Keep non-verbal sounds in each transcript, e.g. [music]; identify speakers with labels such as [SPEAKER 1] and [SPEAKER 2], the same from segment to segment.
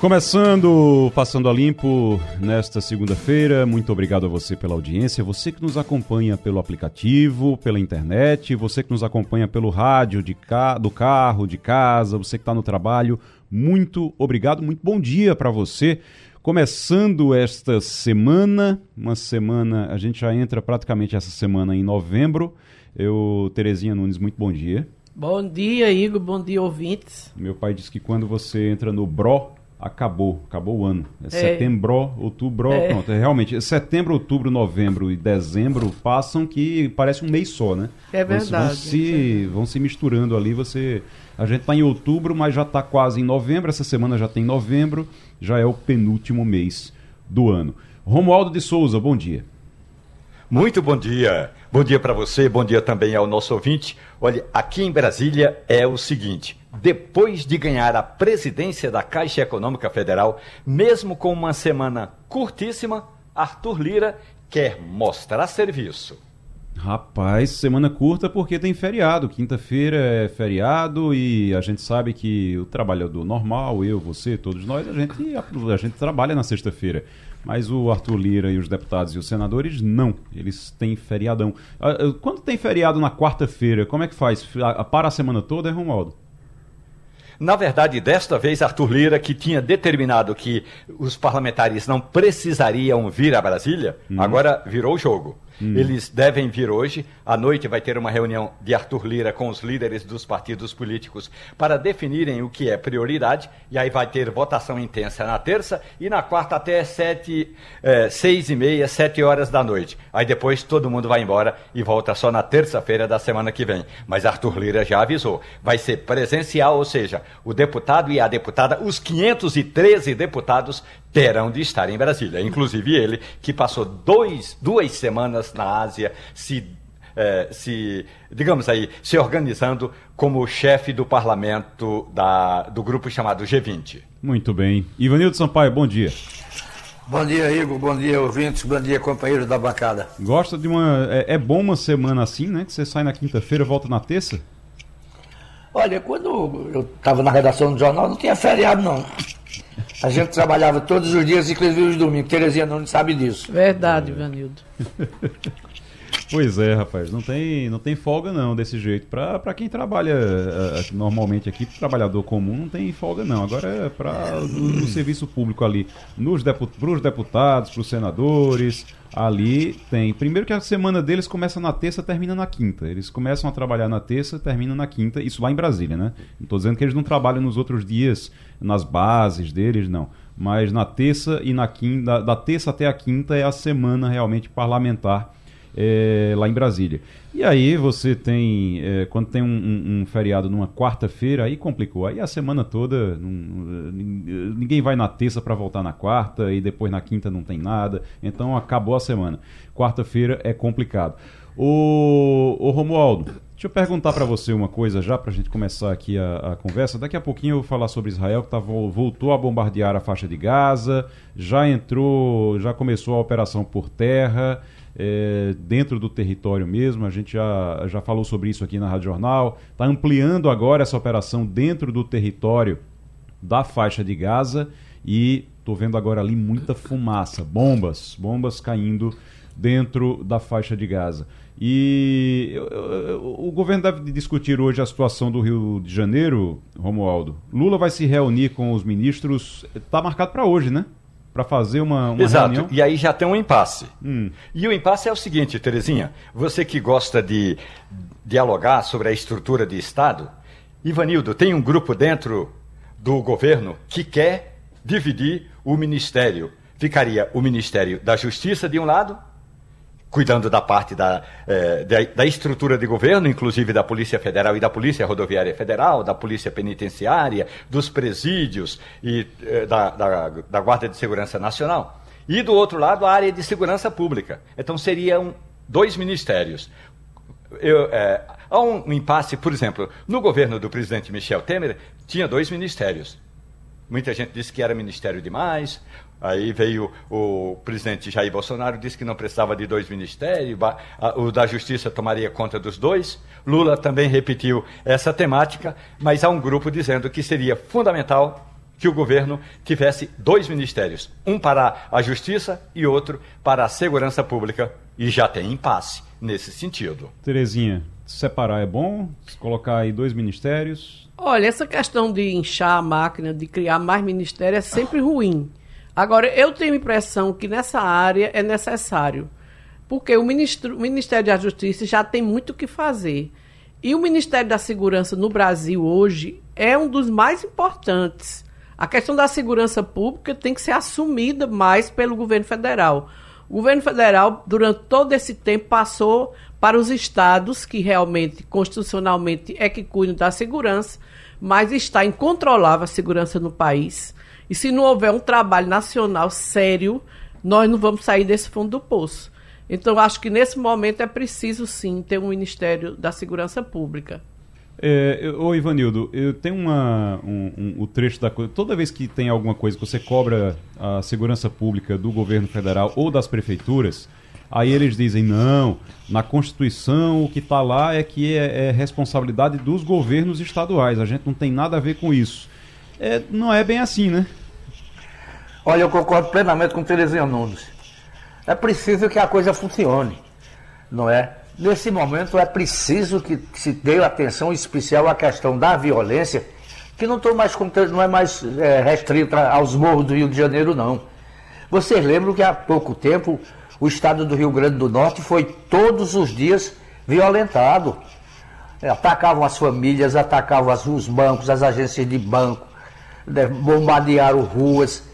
[SPEAKER 1] Começando, passando a limpo nesta segunda-feira. Muito obrigado a você pela audiência, você que nos acompanha pelo aplicativo, pela internet, você que nos acompanha pelo rádio de ca... do carro, de casa, você que está no trabalho. Muito obrigado, muito bom dia para você. Começando esta semana, uma semana, a gente já entra praticamente essa semana em novembro. Eu, Terezinha Nunes, muito bom dia.
[SPEAKER 2] Bom dia, Igor. Bom dia, ouvintes.
[SPEAKER 1] Meu pai disse que quando você entra no BRO, acabou, acabou o ano. É, é. setembro, outubro, é. pronto. É, realmente, setembro, outubro, novembro e dezembro passam que parece um mês só, né?
[SPEAKER 2] É verdade.
[SPEAKER 1] Vão, se, vão se misturando ali, você... A gente está em outubro, mas já está quase em novembro, essa semana já tem novembro, já é o penúltimo mês do ano. Romualdo de Souza, bom dia.
[SPEAKER 3] Muito bom dia. Bom dia para você, bom dia também ao nosso ouvinte. Olha, aqui em Brasília é o seguinte: depois de ganhar a presidência da Caixa Econômica Federal, mesmo com uma semana curtíssima, Arthur Lira quer mostrar serviço.
[SPEAKER 1] Rapaz, semana curta porque tem feriado. Quinta-feira é feriado e a gente sabe que o trabalhador normal, eu, você, todos nós, a gente, a, a gente trabalha na sexta-feira. Mas o Arthur Lira e os deputados e os senadores, não. Eles têm feriadão. Ah, ah, quando tem feriado na quarta-feira, como é que faz? Para a semana toda, é Romualdo?
[SPEAKER 3] Na verdade, desta vez, Arthur Lira, que tinha determinado que os parlamentares não precisariam vir a Brasília, hum. agora virou o jogo. Hum. Eles devem vir hoje. À noite vai ter uma reunião de Arthur Lira com os líderes dos partidos políticos para definirem o que é prioridade. E aí vai ter votação intensa na terça e na quarta até sete, é, seis e meia, sete horas da noite. Aí depois todo mundo vai embora e volta só na terça-feira da semana que vem. Mas Arthur Lira já avisou. Vai ser presencial, ou seja, o deputado e a deputada, os 513 deputados terão de estar em Brasília. Inclusive ele, que passou dois, duas semanas na Ásia se, eh, se, digamos aí, se organizando como chefe do parlamento da, do grupo chamado G20.
[SPEAKER 1] Muito bem. Ivanildo Sampaio, bom dia.
[SPEAKER 4] Bom dia, Igor. Bom dia, ouvintes. Bom dia, companheiros da bancada.
[SPEAKER 1] Gosta de uma. É, é bom uma semana assim, né? Que você sai na quinta-feira volta na terça?
[SPEAKER 4] Olha, quando eu estava na redação do jornal, não tinha feriado, não. A gente trabalhava todos os dias, inclusive os domingos. Terezinha não sabe disso.
[SPEAKER 2] Verdade, Vanildo. [laughs]
[SPEAKER 1] Pois é, rapaz, não tem, não tem folga não desse jeito. Para quem trabalha uh, normalmente aqui, trabalhador comum, não tem folga não. Agora é para o serviço público ali, nos deput, pros deputados, para os senadores, ali tem. Primeiro que a semana deles começa na terça, termina na quinta. Eles começam a trabalhar na terça, terminam na quinta. Isso lá em Brasília, né? Não estou dizendo que eles não trabalham nos outros dias, nas bases deles, não. Mas na terça e na quinta, da terça até a quinta é a semana realmente parlamentar é, lá em Brasília. E aí você tem, é, quando tem um, um, um feriado numa quarta-feira, aí complicou. Aí a semana toda, ninguém vai na terça para voltar na quarta, e depois na quinta não tem nada. Então acabou a semana. Quarta-feira é complicado. O, o Romualdo, deixa eu perguntar para você uma coisa já, para a gente começar aqui a, a, conversa. Daqui a pouquinho eu vou falar sobre Israel, que tá, voltou a bombardear a faixa de Gaza, já entrou, já começou a operação por terra é, dentro do território mesmo. A gente já, já falou sobre isso aqui na Rádio Jornal. Está ampliando agora essa operação dentro do território da faixa de Gaza e estou vendo agora ali muita fumaça, bombas, bombas caindo dentro da faixa de Gaza. E o governo deve discutir hoje a situação do Rio de Janeiro, Romualdo. Lula vai se reunir com os ministros. Está marcado para hoje, né? Para fazer uma, uma
[SPEAKER 3] Exato.
[SPEAKER 1] Reunião?
[SPEAKER 3] E aí já tem um impasse. Hum. E o impasse é o seguinte, Terezinha, você que gosta de dialogar sobre a estrutura de Estado, Ivanildo, tem um grupo dentro do governo que quer dividir o ministério. Ficaria o Ministério da Justiça de um lado cuidando da parte da, eh, da, da, estrutura de governo, inclusive da Polícia Federal e da Polícia Rodoviária Federal, da Polícia Penitenciária, dos presídios e eh, da, da, da Guarda de Segurança Nacional. E do outro lado, a área de segurança pública. Então seriam dois ministérios. Eu, eh, Há um impasse, por exemplo, no governo do presidente Michel Temer, tinha dois ministérios. Muita gente disse que era ministério demais. Aí veio o presidente Jair Bolsonaro, disse que não precisava de dois ministérios, o da Justiça tomaria conta dos dois. Lula também repetiu essa temática, mas há um grupo dizendo que seria fundamental que o governo tivesse dois ministérios, um para a Justiça e outro para a Segurança Pública, e já tem impasse nesse sentido.
[SPEAKER 1] Terezinha, separar é bom? Colocar aí dois ministérios?
[SPEAKER 2] Olha, essa questão de inchar a máquina, de criar mais ministérios é sempre ruim. Agora, eu tenho a impressão que nessa área é necessário, porque o, ministro, o Ministério da Justiça já tem muito o que fazer. E o Ministério da Segurança no Brasil hoje é um dos mais importantes. A questão da segurança pública tem que ser assumida mais pelo governo federal. O governo federal, durante todo esse tempo, passou para os estados, que realmente, constitucionalmente, é que cuidam da segurança, mas está incontrolável a segurança no país. E se não houver um trabalho nacional sério, nós não vamos sair desse fundo do poço. Então, acho que nesse momento é preciso, sim, ter um Ministério da Segurança Pública.
[SPEAKER 1] É, ô Ivanildo, eu tenho uma, um, um, o trecho da coisa. Toda vez que tem alguma coisa que você cobra a segurança pública do governo federal ou das prefeituras, aí eles dizem: não, na Constituição o que está lá é que é, é, responsabilidade dos governos estaduais, a gente não tem nada a ver com isso. É, não é bem assim, né?
[SPEAKER 4] Olha, eu concordo plenamente com Terezinha Nunes. É preciso que a coisa funcione, não é? Nesse momento é preciso que se dê atenção especial à questão da violência, que não, mais, não é mais é, restrita aos morros do Rio de Janeiro, não. Vocês lembram que há pouco tempo o estado do Rio Grande do Norte foi todos os dias violentado. Atacavam as famílias, atacavam os bancos, as agências de banco, né, bombardearam ruas.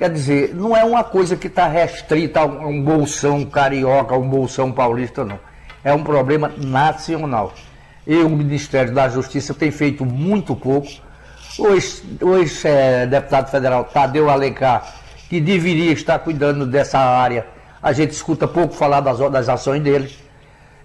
[SPEAKER 4] Quer dizer, não é uma coisa que está restrita a um bolsão carioca, a um bolsão paulista, não é um problema nacional. E o Ministério da Justiça tem feito muito pouco. O ex-deputado ex, é, federal Tadeu Alencar, que deveria estar cuidando dessa área, a gente escuta pouco falar das, das ações dele.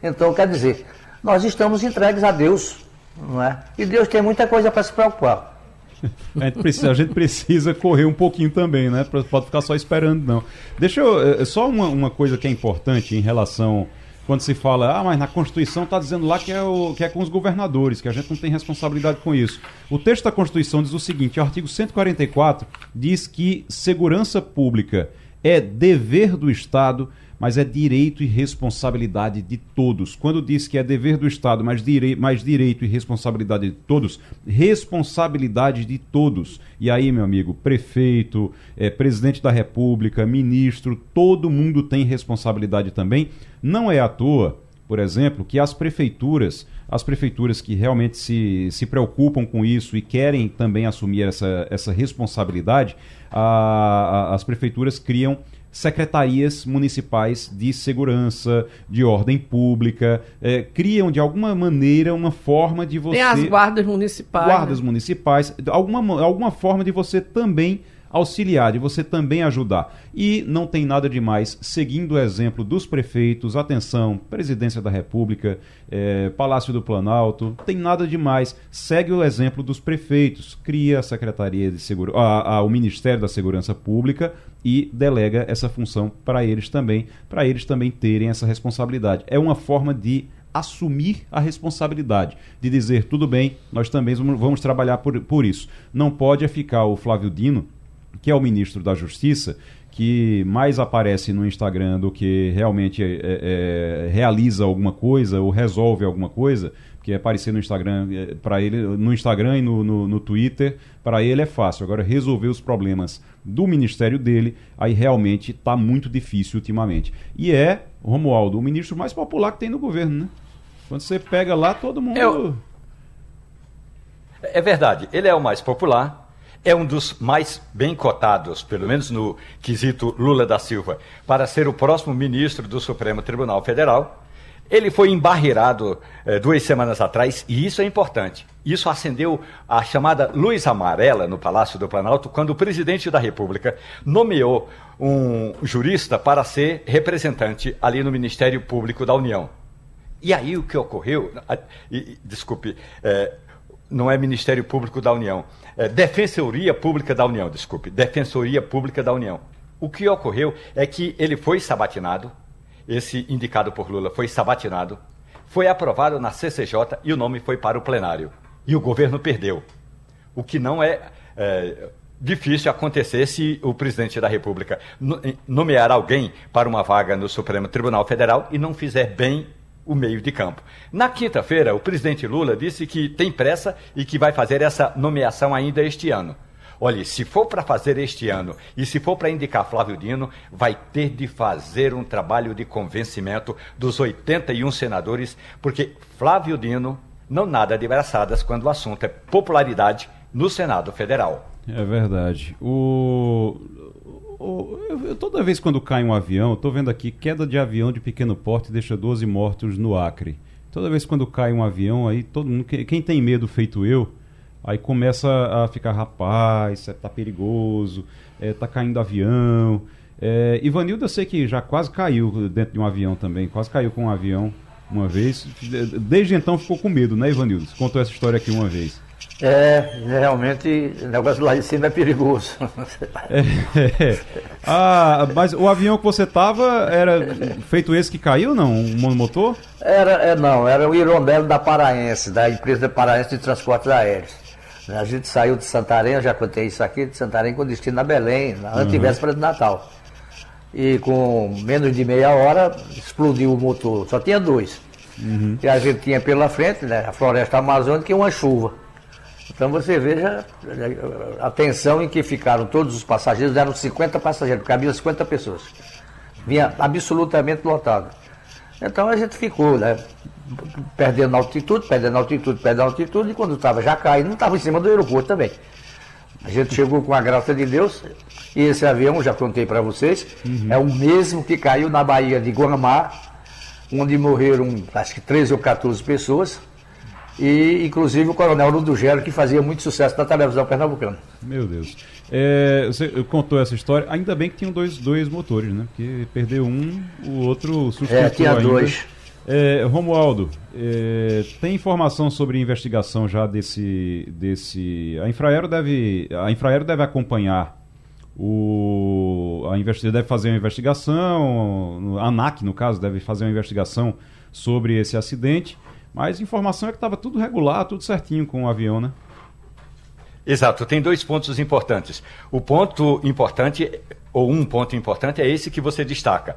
[SPEAKER 4] Então, quer dizer, nós estamos entregues a Deus, não é? E Deus tem muita coisa para se preocupar. [laughs]
[SPEAKER 1] A gente, precisa, a gente precisa correr um pouquinho também, né? Pode ficar só esperando, não. Deixa eu. É, só uma, uma coisa que é importante em relação quando se fala, ah, mas na Constituição está dizendo lá que é, o, que é com os governadores, que a gente não tem responsabilidade com isso. O texto da Constituição diz o seguinte: o artigo 144 diz que segurança pública é dever do Estado mas é direito e responsabilidade de todos. Quando diz que é dever do Estado, mas, direi mas direito e responsabilidade de todos, responsabilidade de todos. E aí, meu amigo, prefeito, é, presidente da República, ministro, todo mundo tem responsabilidade também. Não é à toa, por exemplo, que as prefeituras, as prefeituras que realmente se, se preocupam com isso e querem também assumir essa, essa responsabilidade, a, a, as prefeituras criam secretarias municipais de segurança, de ordem pública, é, criam de alguma maneira uma forma de você.
[SPEAKER 2] Tem as guardas municipais.
[SPEAKER 1] Guardas né? municipais, alguma, alguma forma de você também auxiliar, de você também ajudar. E não tem nada de mais, seguindo o exemplo dos prefeitos, atenção, Presidência da República, é, Palácio do Planalto, tem nada de mais. Segue o exemplo dos prefeitos, cria a Secretaria de Segurança, o Ministério da Segurança Pública e delega essa função para eles também, para eles também terem essa responsabilidade. É uma forma de assumir a responsabilidade, de dizer, tudo bem, nós também vamos trabalhar por, por isso. Não pode ficar o Flávio Dino que é o ministro da Justiça, que mais aparece no Instagram do que realmente é, é, é realiza alguma coisa ou resolve alguma coisa, porque aparecer no Instagram, é, para ele, no Instagram e no, no, no Twitter, para ele é fácil. Agora, resolver os problemas do ministério dele, aí realmente está muito difícil ultimamente. E é, Romualdo, o ministro mais popular que tem no governo, né? Quando você pega lá, todo mundo. Eu...
[SPEAKER 3] É verdade, ele é o mais popular, é um dos mais bem cotados, pelo menos no quesito Lula da Silva, para ser o próximo ministro do Supremo Tribunal Federal. Ele foi embarreirado eh, duas semanas atrás, e isso é importante. Isso acendeu a chamada luz amarela no Palácio do Planalto, quando o presidente da República nomeou um jurista para ser representante ali no Ministério Público da União. E aí o que ocorreu, e, desculpe, é, não é Ministério Público da União, é Defensoria Pública da União, desculpe, Defensoria Pública da União. O que ocorreu é que ele foi sabatinado, esse indicado por Lula foi sabatinado, foi aprovado na CCJ e o nome foi para o plenário. E o governo perdeu. O que não é, é difícil acontecer se o presidente da República nomear alguém para uma vaga no Supremo Tribunal Federal e não fizer bem o meio de campo. Na quinta-feira, o presidente Lula disse que tem pressa e que vai fazer essa nomeação ainda este ano. Olhe, se for para fazer este ano e se for para indicar Flávio Dino, vai ter de fazer um trabalho de convencimento dos 81 senadores, porque Flávio Dino não nada de braçadas quando o assunto é popularidade no Senado Federal.
[SPEAKER 1] É verdade. O, o eu, toda vez quando cai um avião, estou vendo aqui queda de avião de pequeno porte deixa 12 mortos no Acre. Toda vez quando cai um avião, aí todo mundo, quem tem medo feito eu, aí começa a ficar rapaz, é, tá perigoso, é, tá caindo avião. É, Ivanildo, eu sei que já quase caiu dentro de um avião também, quase caiu com um avião uma vez. Desde então ficou com medo, né, Ivanildo? Contou essa história aqui uma vez.
[SPEAKER 4] É, realmente o negócio lá de cima é perigoso.
[SPEAKER 1] É, [laughs] é. Ah, mas o avião que você estava era feito esse que caiu, não? Um monomotor?
[SPEAKER 4] Era, é, não, era o Irondelo da Paraense, da empresa Paraense de Transportes Aéreos. A gente saiu de Santarém, eu já contei isso aqui, de Santarém com destino a Belém, na antivéspera uhum. de Natal. E com menos de meia hora explodiu o motor, só tinha dois. Uhum. E a gente tinha pela frente, né, a floresta amazônica e uma chuva. Então você veja a tensão em que ficaram todos os passageiros, eram 50 passageiros, cabiam 50 pessoas. Vinha absolutamente lotado. Então a gente ficou, né? Perdendo altitude, perdendo altitude, perdendo altitude, e quando estava já caindo, estava em cima do aeroporto também. A gente chegou com a graça de Deus, e esse avião, já contei para vocês, uhum. é o mesmo que caiu na Bahia de Guamá, onde morreram acho que 13 ou 14 pessoas e inclusive o Coronel Ludugero, que fazia muito sucesso na televisão pernambucana.
[SPEAKER 1] Meu Deus. É, você contou essa história, ainda bem que tinham dois, dois motores, né? Porque perdeu um, o outro substituiu
[SPEAKER 4] É, tinha ainda. dois.
[SPEAKER 1] É, Romualdo, é, tem informação sobre investigação já desse, desse... A Infraero deve, a Infraero deve acompanhar o... A investigação deve fazer uma investigação, a ANAC, no caso, deve fazer uma investigação sobre esse acidente mas informação é que estava tudo regular, tudo certinho com o avião, né?
[SPEAKER 3] Exato, tem dois pontos importantes. O ponto importante, ou um ponto importante, é esse que você destaca.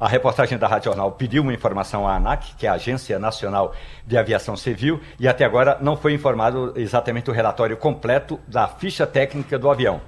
[SPEAKER 3] A reportagem da Rádio Jornal pediu uma informação à ANAC, que é a Agência Nacional de Aviação Civil, e até agora não foi informado exatamente o relatório completo da ficha técnica do avião.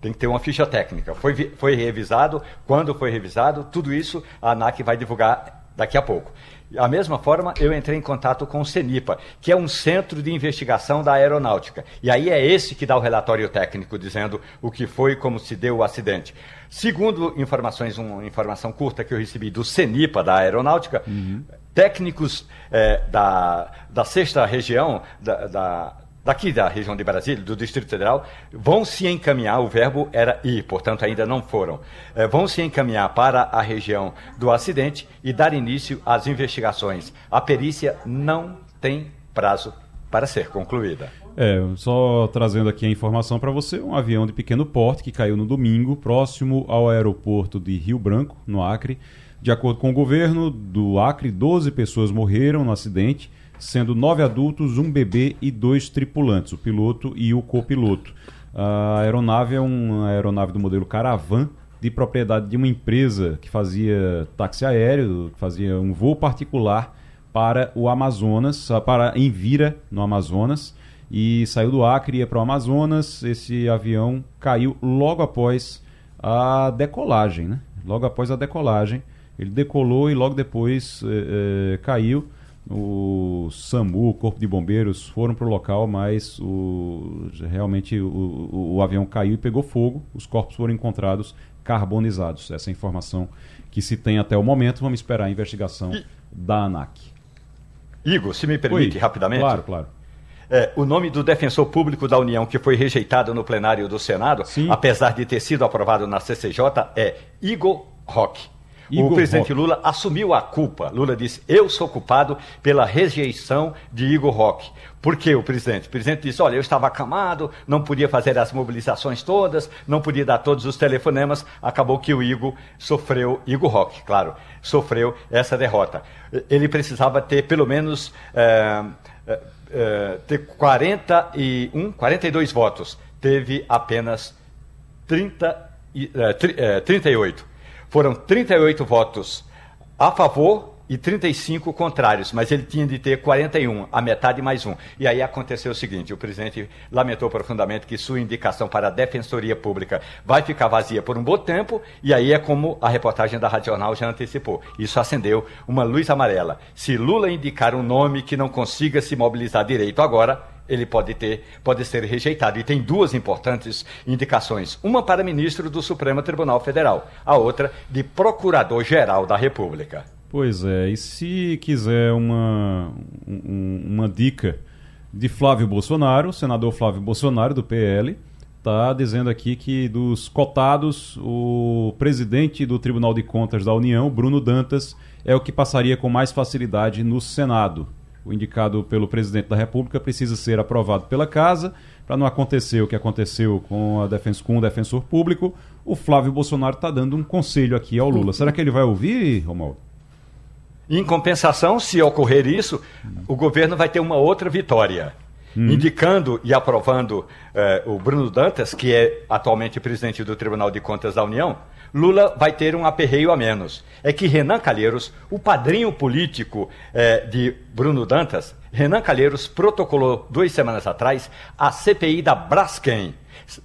[SPEAKER 3] Tem que ter uma ficha técnica. Foi, foi revisado, quando foi revisado, tudo isso a ANAC vai divulgar daqui a pouco. Da mesma forma, eu entrei em contato com o CENIPA, que é um centro de investigação da aeronáutica. E aí é esse que dá o relatório técnico dizendo o que foi e como se deu o acidente. Segundo informações, uma informação curta que eu recebi do CENIPA da aeronáutica, uhum. técnicos é, da, da sexta região da, da daqui da região de Brasília, do Distrito Federal, vão se encaminhar, o verbo era ir, portanto ainda não foram, é, vão se encaminhar para a região do acidente e dar início às investigações. A perícia não tem prazo para ser concluída.
[SPEAKER 1] É, só trazendo aqui a informação para você, um avião de pequeno porte que caiu no domingo, próximo ao aeroporto de Rio Branco, no Acre. De acordo com o governo do Acre, 12 pessoas morreram no acidente sendo nove adultos, um bebê e dois tripulantes, o piloto e o copiloto. A aeronave é uma aeronave do modelo Caravan, de propriedade de uma empresa que fazia táxi aéreo, fazia um voo particular para o Amazonas, para Envira, no Amazonas, e saiu do Acre e ia para o Amazonas. Esse avião caiu logo após a decolagem, né? Logo após a decolagem, ele decolou e logo depois eh, eh, caiu o SAMU, o Corpo de Bombeiros foram para o local, mas o, realmente o, o, o, avião caiu e pegou fogo. Os corpos foram encontrados carbonizados. Essa é a informação que se tem até o momento. Vamos esperar a investigação da ANAC.
[SPEAKER 3] Igor, se me permite Oi, rapidamente.
[SPEAKER 1] Claro, claro.
[SPEAKER 3] É, o nome do defensor público da União que foi rejeitado no plenário do Senado, Sim. apesar de ter sido aprovado na CCJ, é Igor Roque. Igor o presidente Roque. Lula assumiu a culpa. Lula disse: Eu sou culpado pela rejeição de Igor Roque. Por que o presidente? O presidente disse: Olha, eu estava acamado, não podia fazer as mobilizações todas, não podia dar todos os telefonemas. Acabou que o Igor sofreu, Igor Roque, claro, sofreu essa derrota. Ele precisava ter pelo menos. É, é, ter 41, 42 votos. Teve apenas 30, é, 38. Foram 38 votos a favor e 35 contrários, mas ele tinha de ter 41, a metade mais um. E aí aconteceu o seguinte: o presidente lamentou profundamente que sua indicação para a Defensoria Pública vai ficar vazia por um bom tempo, e aí é como a reportagem da Rádio Jornal já antecipou. Isso acendeu uma luz amarela. Se Lula indicar um nome que não consiga se mobilizar direito agora, ele pode ter, pode ser rejeitado. E tem duas importantes indicações: uma para ministro do Supremo Tribunal Federal, a outra de Procurador-Geral da República.
[SPEAKER 1] Pois é, e se quiser uma, um, uma dica de Flávio Bolsonaro, senador Flávio Bolsonaro, do PL, está dizendo aqui que dos cotados, o presidente do Tribunal de Contas da União, Bruno Dantas, é o que passaria com mais facilidade no Senado o indicado pelo presidente da República precisa ser aprovado pela Casa, para não acontecer o que aconteceu com, a defens com o defensor público. O Flávio Bolsonaro está dando um conselho aqui ao Lula. Será que ele vai ouvir, Romualdo?
[SPEAKER 3] Em compensação, se ocorrer isso, o governo vai ter uma outra vitória. Hum. Indicando e aprovando eh, o Bruno Dantas, que é atualmente presidente do Tribunal de Contas da União, Lula vai ter um aperreio a menos. É que Renan Calheiros, o padrinho político é, de Bruno Dantas, Renan Calheiros protocolou duas semanas atrás a CPI da Braskem.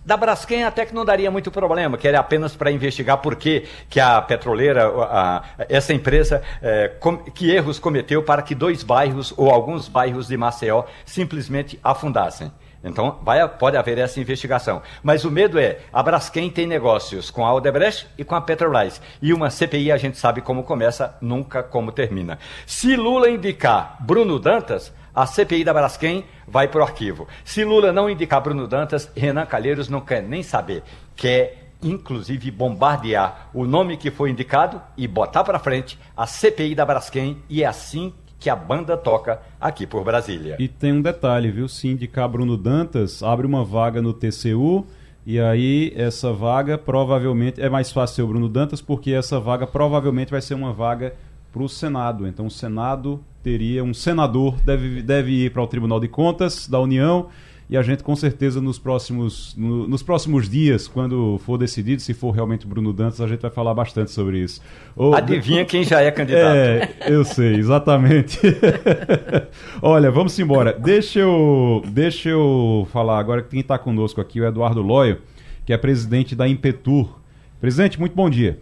[SPEAKER 3] Da Braskem até que não daria muito problema, que era apenas para investigar por que, a petroleira, a, essa empresa, é, com, que erros cometeu para que dois bairros ou alguns bairros de Maceió simplesmente afundassem. Então, vai, pode haver essa investigação. Mas o medo é, a Braskem tem negócios com a Odebrecht e com a Petrobras. E uma CPI a gente sabe como começa, nunca como termina. Se Lula indicar Bruno Dantas, a CPI da Braskem vai para o arquivo. Se Lula não indicar Bruno Dantas, Renan Calheiros não quer nem saber. Quer, inclusive, bombardear o nome que foi indicado e botar para frente a CPI da Braskem. E é assim que a banda toca aqui por Brasília.
[SPEAKER 1] E tem um detalhe, viu? Se indicar Bruno Dantas, abre uma vaga no TCU. E aí, essa vaga provavelmente é mais fácil ser o Bruno Dantas, porque essa vaga provavelmente vai ser uma vaga para o Senado. Então, o Senado teria um senador, deve, deve ir para o Tribunal de Contas da União e a gente com certeza nos próximos, no, nos próximos dias, quando for decidido se for realmente Bruno Dantas, a gente vai falar bastante sobre isso.
[SPEAKER 3] Adivinha quem já é [laughs] candidato.
[SPEAKER 1] É, eu sei, exatamente. [laughs] Olha, vamos embora. Deixa eu, deixa eu falar agora que quem está conosco aqui, o Eduardo Loio, que é presidente da Impetur. Presidente, muito bom dia.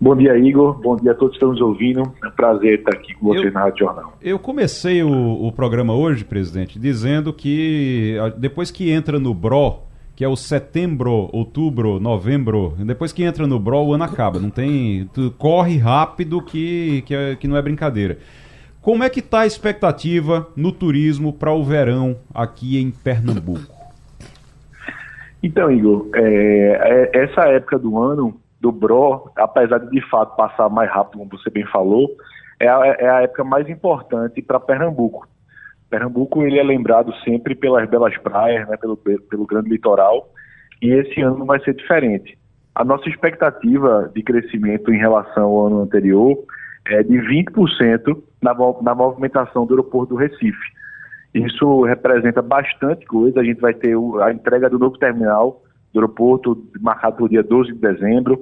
[SPEAKER 5] Bom dia, Igor. Bom dia a todos que estão nos ouvindo. É um prazer estar aqui com você eu, na Rádio Jornal.
[SPEAKER 1] Eu comecei o, o, programa hoje, presidente, dizendo que depois que entra no BRO, que é o setembro, outubro, novembro, depois que entra no BRO, o ano acaba. Não tem. corre rápido que, que, é, que não é brincadeira. Como é que está a expectativa no turismo para o verão aqui em Pernambuco?
[SPEAKER 5] Então, Igor, é, é essa época do ano do BRO, apesar de de fato passar mais rápido, como você bem falou, é a, é a época mais importante para Pernambuco. Pernambuco ele é lembrado sempre pelas belas praias, né, pelo, pelo grande litoral, e esse ano vai ser diferente. A nossa expectativa de crescimento em relação ao ano anterior é de 20% na, na movimentação do aeroporto do Recife. Isso representa bastante coisa. A gente vai ter a entrega do novo terminal do aeroporto, marcado para o dia 12 de dezembro.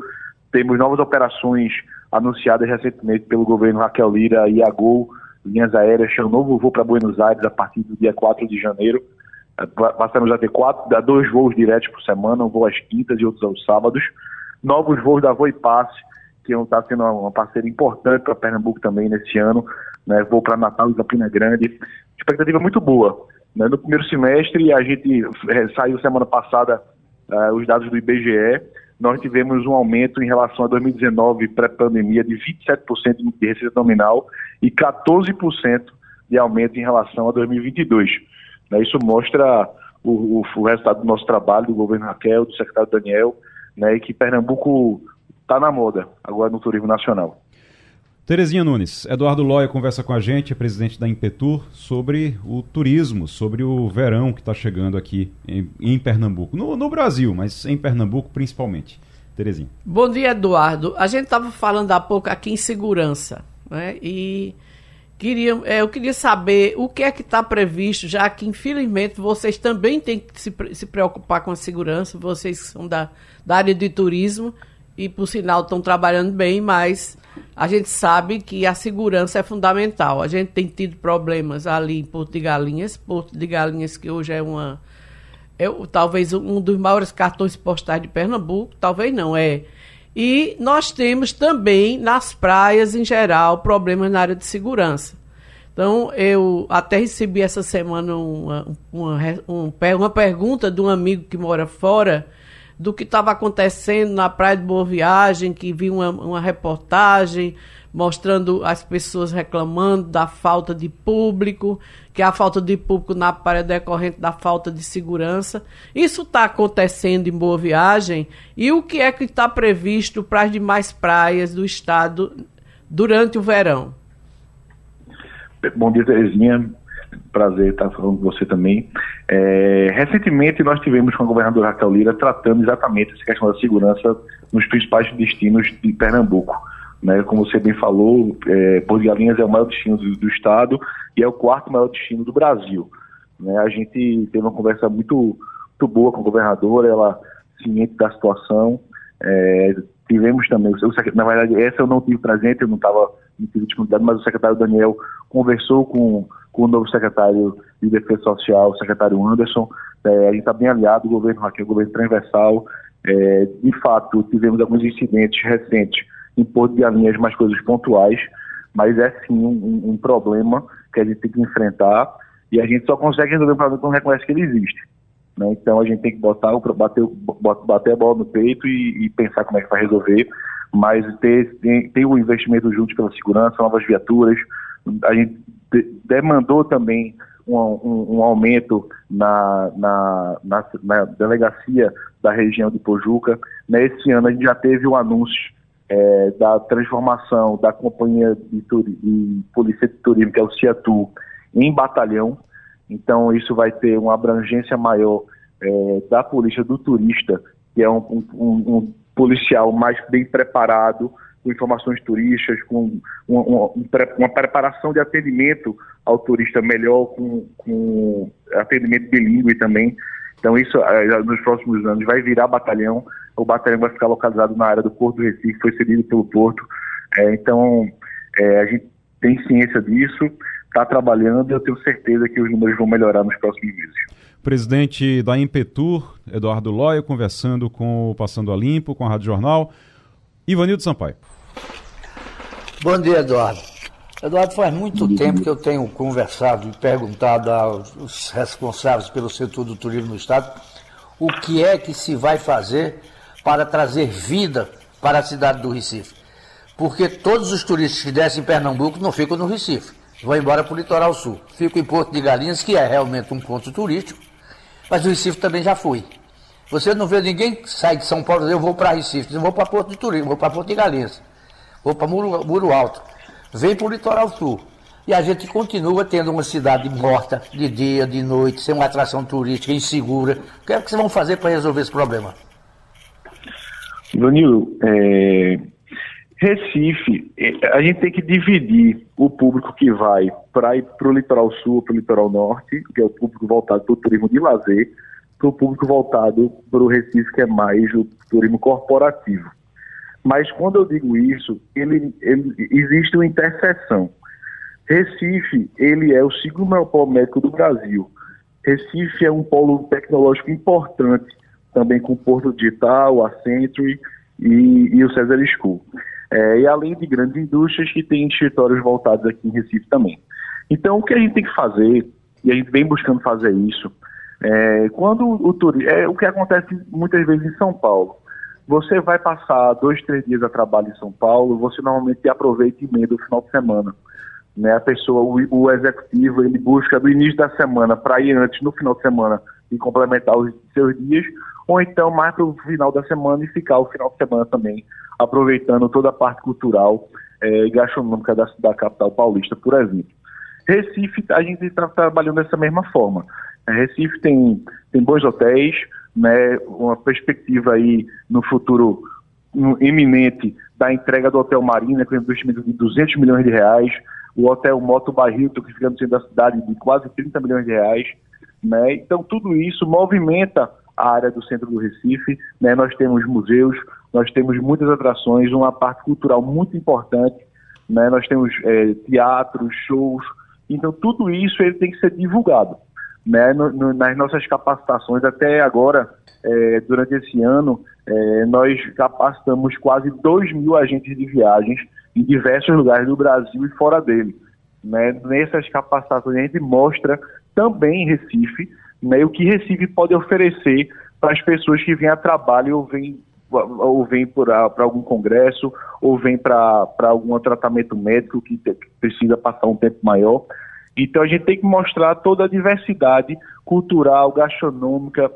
[SPEAKER 5] Temos novas operações anunciadas recentemente pelo governo Raquel Lira e a Gol, linhas aéreas, um novo voo para Buenos Aires a partir do dia 4 de janeiro. Eh, passamos a ter quatro, dois voos diretos por semana, um voo às quintas e outros aos sábados. Novos voos da Voipasse, que está sendo uma parceria importante para Pernambuco também nesse ano. Né? Voo para Natal e Campina Grande. Expectativa muito boa. Né? No primeiro semestre, a gente é, saiu semana passada uh, os dados do IBGE, nós tivemos um aumento em relação a 2019, pré-pandemia, de 27% de receita nominal e 14% de aumento em relação a 2022. Né, isso mostra o, o, o, resultado do nosso trabalho, do governo Raquel, do secretário Daniel, né, e que Pernambuco está na moda agora no turismo nacional.
[SPEAKER 1] Terezinha Nunes, Eduardo Loia conversa com a gente, é presidente da Impetur, sobre o turismo, sobre o verão que está chegando aqui em, em Pernambuco. No, no, Brasil, mas em Pernambuco principalmente. Terezinha.
[SPEAKER 2] Bom dia, Eduardo. A gente estava falando há pouco aqui em segurança, né? E queria, é, eu queria saber o que é que está previsto, já que infelizmente vocês também têm que se, se preocupar com a segurança, vocês são da, da área de turismo e por sinal estão trabalhando bem, mas a gente sabe que a segurança é fundamental. A gente tem tido problemas ali em Porto de Galinhas, Porto de Galinhas que hoje é uma é, talvez um dos maiores cartões postais de Pernambuco, talvez não é. E nós temos também nas praias em geral problemas na área de segurança. Então, eu até recebi essa semana uma, uma, uma pergunta de um amigo que mora fora do que estava acontecendo na Praia de Boa Viagem, que vi uma, uma reportagem mostrando as pessoas reclamando da falta de público, que a falta de público na praia é decorrente da falta de segurança. Isso está acontecendo em Boa Viagem e o que é que está previsto para as demais praias do estado durante o verão?
[SPEAKER 5] Bom dia, Terezinha. Prazer estar falando com você também. É, recentemente, nós tivemos com a governadora Raquel Lira tratando exatamente essa questão da segurança nos principais destinos de Pernambuco. Né? Como você bem falou, é, Porto de Galinhas é o maior destino do, do, estado e é o quarto maior destino do Brasil. Né? A gente teve uma conversa muito, muito boa com a governadora, ela ciente da situação. É, tivemos também, na verdade, essa eu não tive presente, eu não estava não tive disponibilidade, mas o secretário Daniel conversou com com o novo secretário de Defesa Social, o secretário Anderson. É, a gente está bem aliado, o governo aqui é o governo transversal. É, de fato, tivemos alguns incidentes recentes em Porto de Galinhas, mais coisas pontuais, mas é sim um, um, problema que a gente tem que enfrentar e a gente só consegue resolver o problema quando reconhece que ele existe. Né? Então a gente tem que botar, bater, bater a bola no peito e, e pensar como é que vai resolver, mas ter, ter o investimento junto pela segurança, novas viaturas, a gente demandou também um, um, um aumento na, na, na, na, delegacia da região de Pojuca. Nesse ano a gente já teve o um anúncio é, da transformação da companhia de, de, polícia de turismo, que é o CIATU, em batalhão. Então isso vai ter uma abrangência maior é, da polícia do turista, que é um, um policial mais bem preparado, com informações turísticas, com uma, uma, preparação de atendimento ao turista melhor, com, com atendimento bilíngue também. Então, isso eh, nos próximos anos vai virar batalhão. O batalhão vai ficar localizado na área do Porto do Recife, foi cedido pelo Porto. É, então, é, a gente tem ciência disso, está trabalhando e eu tenho certeza que os números vão melhorar nos próximos meses.
[SPEAKER 1] Presidente da Impetur, Eduardo Loia, conversando com o Passando a Limpo, com a Rádio Jornal. Ivanildo Sampaio.
[SPEAKER 4] Bom dia, Eduardo. Eduardo, faz muito tempo que eu tenho conversado e perguntado aos responsáveis pelo setor do turismo no Estado o que é que se vai fazer para trazer vida para a cidade do Recife. Porque todos os turistas que descem em Pernambuco não ficam no Recife, vão embora para o litoral sul. Ficam em Porto de Galinhas, que é realmente um ponto turístico, mas o Recife também já foi. Você não vê ninguém que sai de São Paulo e eu vou para Recife, eu vou para Porto de Turismo, vou para Porto de Galinhas vou para Muro, Muro Alto, vem para o litoral sul. E a gente continua tendo uma cidade morta de dia, de noite, sem uma atração turística insegura. O que é que vocês vão fazer para resolver esse problema?
[SPEAKER 5] Danilo, é... Recife, é, a gente tem que dividir o público que vai para ir para o litoral sul, para o litoral norte, que é o público voltado para o turismo de lazer, para o público voltado para o Recife, que é mais o turismo corporativo. Mas quando eu digo isso, ele, ele, existe uma interseção. Recife, ele é o segundo maior polo médico do Brasil. Recife é um polo tecnológico importante, também com o Porto Digital, a Century e, e o César School. É, e além de grandes indústrias que têm escritórios voltados aqui em Recife também. Então, o que a gente tem que fazer, e a gente vem buscando fazer isso, é, quando o turismo, é o que acontece muitas vezes em São Paulo. Você vai passar dois, três dias a trabalho em São Paulo, você normalmente aproveita e emenda o final de semana. Né? A pessoa, o, o executivo, ele busca do início da semana para ir antes, no final de semana, e complementar os seus dias, ou então mais para o final da semana e ficar o final de semana também, aproveitando toda a parte cultural é, e gastronômica da, da capital paulista, por exemplo. Recife, a gente está trabalhando dessa mesma forma. É, Recife tem, tem bons hotéis, né, uma perspectiva aí no futuro iminente da entrega do Hotel Marina, com investimento de 200 milhões de reais, o Hotel Moto Barrito, que fica no centro da cidade, de quase 30 milhões de reais. Né? Então, tudo isso movimenta a área do centro do Recife. Né? Nós temos museus, nós temos muitas atrações, uma parte cultural muito importante. Né? Nós temos é, teatros, shows. Então, tudo isso ele tem que ser divulgado. Né? No, no, nas nossas capacitações, até agora, é, durante esse ano, é, nós capacitamos quase 2 mil agentes de viagens em diversos lugares do Brasil e fora dele. Né? Nessas capacitações a gente mostra também em Recife né, o que Recife pode oferecer para as pessoas que vêm a trabalho ou vêm ou vem para algum congresso, ou vem para algum tratamento médico que, te, que precisa passar um tempo maior. Então a gente tem que mostrar toda a diversidade cultural, gastronômica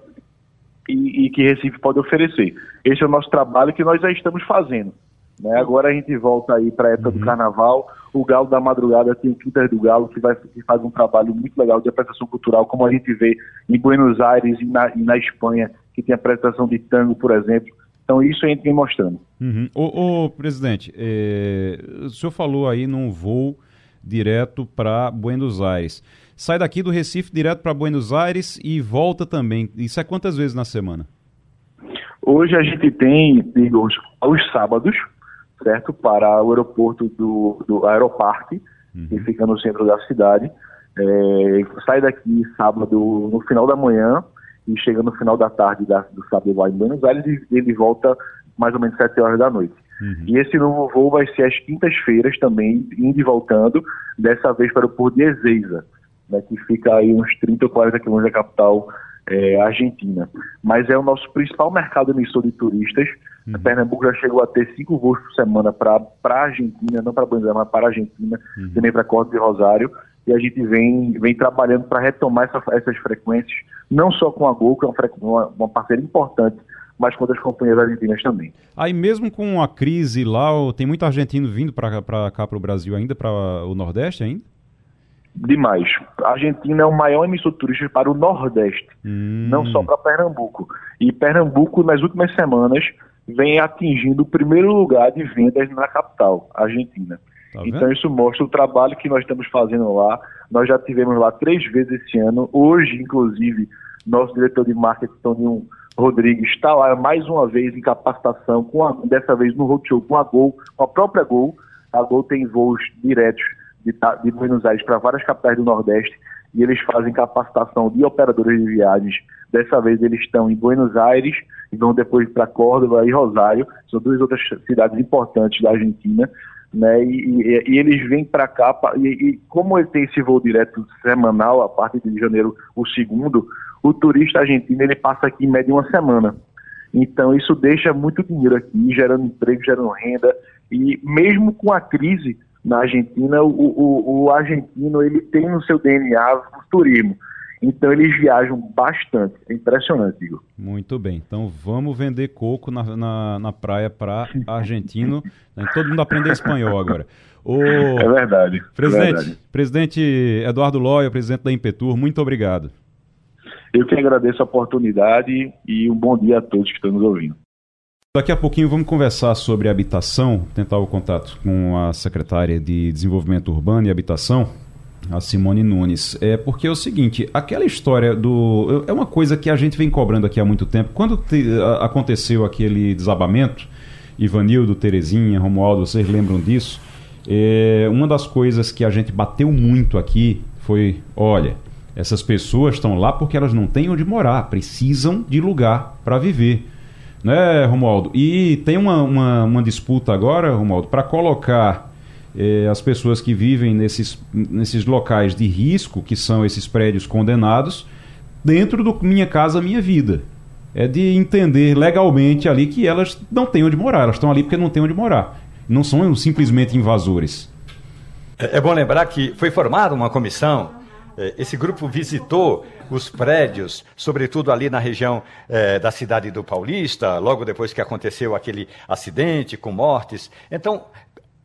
[SPEAKER 5] e, e, que Recife pode oferecer. Esse é o nosso trabalho que nós já estamos fazendo. Né? Agora a gente volta aí para a época uhum. do carnaval. O Galo da Madrugada tem o Quintas do Galo, que, vai, que faz um trabalho muito legal de apresentação cultural, como a gente vê em Buenos Aires e na, e na Espanha, que tem a apresentação de tango, por exemplo. Então isso a gente vem mostrando.
[SPEAKER 1] Uhum. Ô, ô presidente, é, o senhor falou aí num voo direto para Buenos Aires. Sai daqui do Recife direto para Buenos Aires e volta também. Isso é quantas vezes na semana?
[SPEAKER 5] Hoje a gente tem, digo, aos sábados, certo? Para o aeroporto do, do Aeroparque, uhum. que fica no centro da cidade. É, sai daqui sábado no final da manhã e chega no final da tarde da, do sábado lá em Buenos Aires e ele volta mais ou menos 7 horas da noite. Uhum. E esse novo voo vai ser às quintas-feiras também, indo e voltando, dessa vez para o Porto de Ezeiza, né, que fica aí uns 30 ou 40 quilômetros da capital é, argentina. Mas é o nosso principal mercado emissor de turistas. Uhum. Pernambuco já chegou a ter cinco voos por semana para a Argentina, não para Buenos Aires, mas para a Argentina, uhum. também para Corte de Rosário. E a gente vem, vem trabalhando para retomar essa, essas frequências, não só com a Gol, que é uma, uma parceira importante, mas com outras companhias argentinas também.
[SPEAKER 1] Aí mesmo com a crise lá, tem muito argentino vindo para cá para o Brasil ainda, para o Nordeste ainda?
[SPEAKER 5] Demais. A Argentina é o maior emissor turístico para o Nordeste, hum. não só para Pernambuco. E Pernambuco, nas últimas semanas, vem atingindo o primeiro lugar de vendas na capital, Argentina. Tá então isso mostra o trabalho que nós estamos fazendo lá. Nós já tivemos lá três vezes esse ano. Hoje, inclusive, nosso diretor de marketing, Toninho Rodrigues, está lá mais uma vez em capacitação, com a, dessa vez no roadshow com a Gol, com a própria Gol. A Gol tem voos diretos de, de Buenos Aires para várias capitais do Nordeste e eles fazem capacitação de operadores de viagens. Dessa vez eles estão em Buenos Aires e vão depois para Córdoba e Rosário, são duas outras cidades importantes da Argentina, né? E, e, e eles vêm para cá e, e, como ele tem esse voo direto semanal, a partir de janeiro, o segundo, o turista argentino ele passa aqui em média uma semana. Então isso deixa muito dinheiro aqui, gerando emprego, gerando renda e mesmo com a crise na Argentina, o, o, o, argentino ele tem no seu DNA o turismo. Então eles viajam bastante. É impressionante, Igor.
[SPEAKER 1] Muito bem. Então vamos vender coco na, na, na praia para argentino. Né? Todo mundo aprender espanhol agora.
[SPEAKER 5] O... É verdade.
[SPEAKER 1] Presidente,
[SPEAKER 5] é verdade.
[SPEAKER 1] presidente Eduardo Loya, presidente da Impetur, muito obrigado.
[SPEAKER 5] Eu que agradeço a oportunidade e um bom dia a todos que estão nos ouvindo.
[SPEAKER 1] Daqui a pouquinho vamos conversar sobre habitação, tentar o contato com a secretária de Desenvolvimento Urbano e Habitação, a Simone Nunes. É porque é o seguinte, aquela história do. É uma coisa que a gente vem cobrando aqui há muito tempo. Quando te, a, aconteceu aquele desabamento, Ivanildo, Terezinha, Romualdo, vocês lembram disso? É, uma das coisas que a gente bateu muito aqui foi: olha, essas pessoas estão lá porque elas não têm onde morar, precisam de lugar para viver né, Romualdo? E tem uma, uma, uma disputa agora, Romualdo, para colocar eh, as pessoas que vivem nesses, nesses locais de risco, que são esses prédios condenados, dentro do Minha Casa Minha Vida. É de entender legalmente ali que elas não têm onde morar, elas estão ali porque não têm onde morar. Não são simplesmente invasores.
[SPEAKER 3] É, é bom lembrar que foi formada uma comissão eh, esse grupo visitou os prédios, sobretudo ali na região eh, da cidade do Paulista, logo depois que aconteceu aquele acidente com mortes. Então,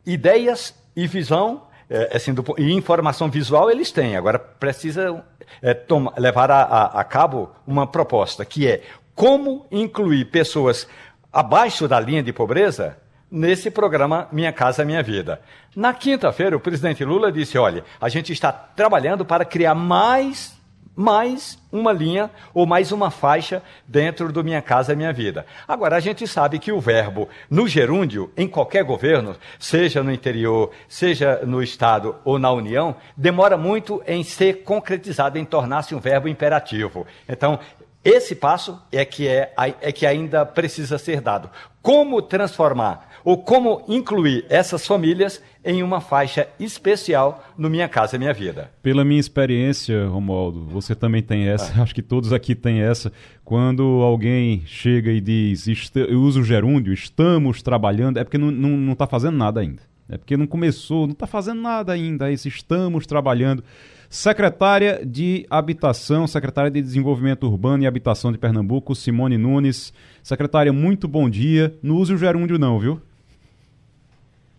[SPEAKER 3] ideias e visão é, assim, do, e informação visual eles têm. Agora precisa é, toma, levar a, a, a, cabo uma proposta que é como incluir pessoas abaixo da linha de pobreza nesse programa Minha Casa Minha Vida. Na quinta-feira, o presidente Lula disse: olha, a gente está trabalhando para criar mais mais uma linha ou mais uma faixa dentro do Minha Casa Minha Vida. Agora, a gente sabe que o verbo no gerúndio, em qualquer governo, seja no interior, seja no Estado ou na União, demora muito em ser concretizado, em tornar-se um verbo imperativo. Então, esse passo é que, é, é que ainda precisa ser dado. Como transformar ou como incluir essas famílias em uma faixa especial no Minha Casa Minha Vida.
[SPEAKER 1] Pela minha experiência, Romualdo, você também tem essa, ah. [laughs] acho que todos aqui têm essa. Quando alguém chega e diz, eu uso o gerúndio, estamos trabalhando, é porque não está tá fazendo nada ainda. É porque não começou, não está fazendo nada ainda. É esse estamos trabalhando. Secretária de Habitação, Secretária de Desenvolvimento Urbano e Habitação de Pernambuco, Simone Nunes. Secretária, muito bom dia. Não use o gerúndio não, viu?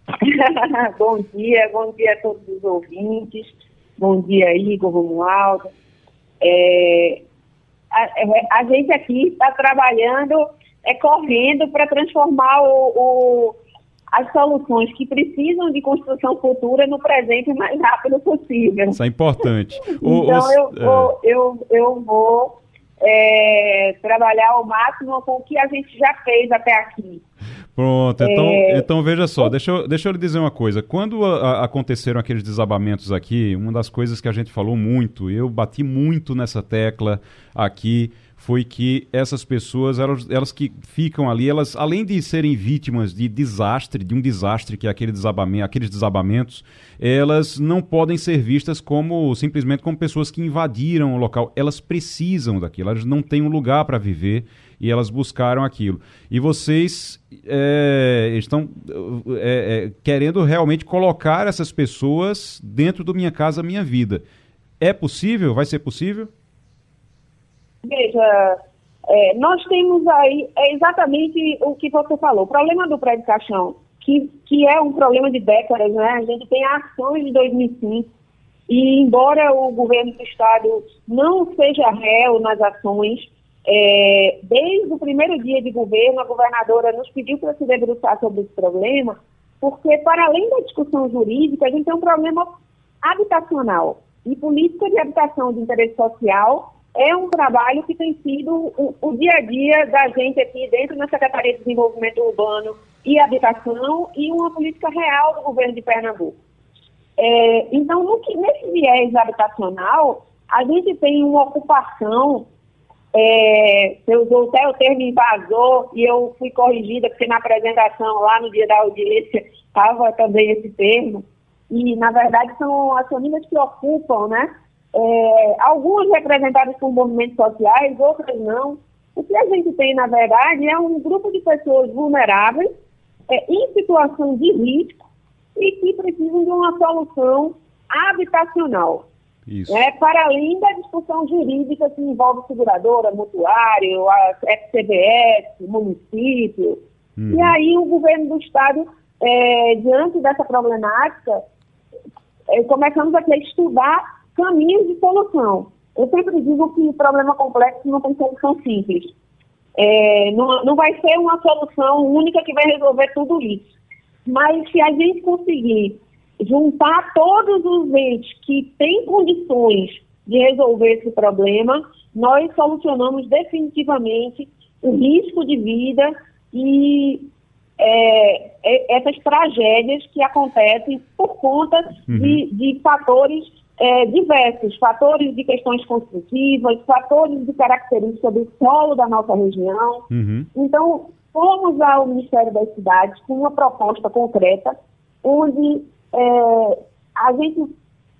[SPEAKER 1] [laughs]
[SPEAKER 6] bom dia, bom dia a todos os ouvintes, bom dia Igor Romualdo. É, a, é, a, gente aqui está trabalhando, é, correndo para transformar o, o, as soluções que precisam de construção futura no presente o mais rápido possível.
[SPEAKER 1] Isso é importante. [laughs]
[SPEAKER 6] então o, eu, vou, é... eu, eu vou é, trabalhar ao máximo com o que a gente já fez até aqui.
[SPEAKER 1] Pronto, então, é... então veja só, deixa eu, deixa eu lhe dizer uma coisa. Quando a, aconteceram aqueles desabamentos aqui, uma das coisas que a gente falou muito, eu bati muito nessa tecla aqui, foi que essas pessoas, elas, elas que ficam ali, elas, além de serem vítimas de desastre, de um desastre que é aquele desabamento, aqueles desabamentos, elas não podem ser vistas como simplesmente como pessoas que invadiram o local. Elas precisam daquilo, elas não têm um lugar para viver e elas buscaram aquilo. E vocês é, estão é, é, querendo realmente colocar essas pessoas dentro do Minha Casa Minha Vida. É possível? Vai ser possível?
[SPEAKER 6] Veja, é, nós temos aí é exatamente o que você falou. O problema do prédio caixão, que, que é um problema de décadas, né? A gente tem ações de 2005 e embora o governo do estado não seja réu nas ações, é, desde o primeiro dia de governo, a governadora nos pediu para se debruçar sobre esse problema, porque, para além da discussão jurídica, a gente tem um problema habitacional. E política de habitação de interesse social é um trabalho que tem sido o, o dia a dia da gente aqui dentro da Secretaria de Desenvolvimento Urbano e Habitação e uma política real do governo de Pernambuco. É, então, no que, nesse viés habitacional, a gente tem uma ocupação é, você usou até o termo invasor e eu fui corrigida, porque na apresentação lá no dia da audiência estava também esse termo. E, na verdade, são as famílias que ocupam, né? É, algumas representadas por movimentos sociais, outras não. O que a gente tem, na verdade, é um grupo de pessoas vulneráveis, é, em situação de risco, e que precisam de uma solução habitacional. Isso. É, para além da discussão jurídica que envolve seguradora, mutuário, a FCBS, município. Uhum. E aí o governo do Estado, é, diante dessa problemática, é, começamos aqui a estudar caminhos de solução. Eu sempre digo que problema complexo não tem solução simples. É, não, não vai ser uma solução única que vai resolver tudo isso. Mas se a gente conseguir juntar todos os entes que têm condições de resolver esse problema, nós solucionamos definitivamente o risco de vida e é, é, essas tragédias que acontecem por conta uhum. de, de, fatores é, diversos, fatores de questões construtivas, fatores de característica do solo da nossa região. Uhum. Então, fomos ao Ministério das Cidades com uma proposta concreta, onde é, a gente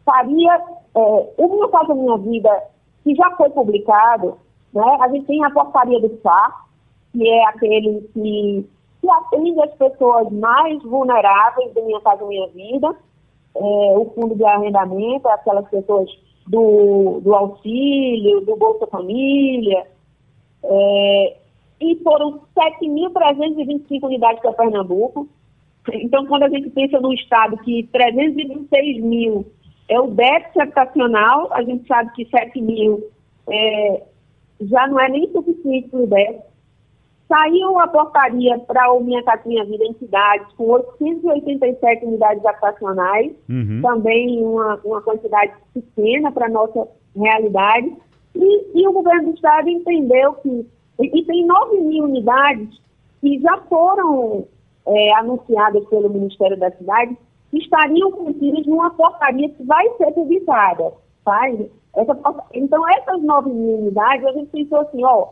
[SPEAKER 6] faria é, o Minha Casa Minha Vida, que já foi publicado, né? a gente tem a portaria do FAR, que é aquele que, que atende as pessoas mais vulneráveis do Minha Casa Minha Vida, é, o fundo de arrendamento, aquelas pessoas do, do auxílio, do Bolsa Família, é, e foram 7.325 unidades para Pernambuco. Então, quando a gente pensa no estado que 326 mil é o déficit habitacional, a gente sabe que 7 mil é, já não é nem suficiente para o déficit. Saiu a portaria para o Minha Casa Minha Vida em cidades com 887 unidades habitacionais, uhum. também uma, uma quantidade pequena para a nossa realidade. E, e, o governo do estado entendeu que. E, e tem 9 mil unidades que já foram é, anunciadas pelo Ministério da Cidade, estariam contidas numa portaria que vai ser publicada. Tá? Essa, então, essas 9 mil unidades, a gente pensou assim, ó,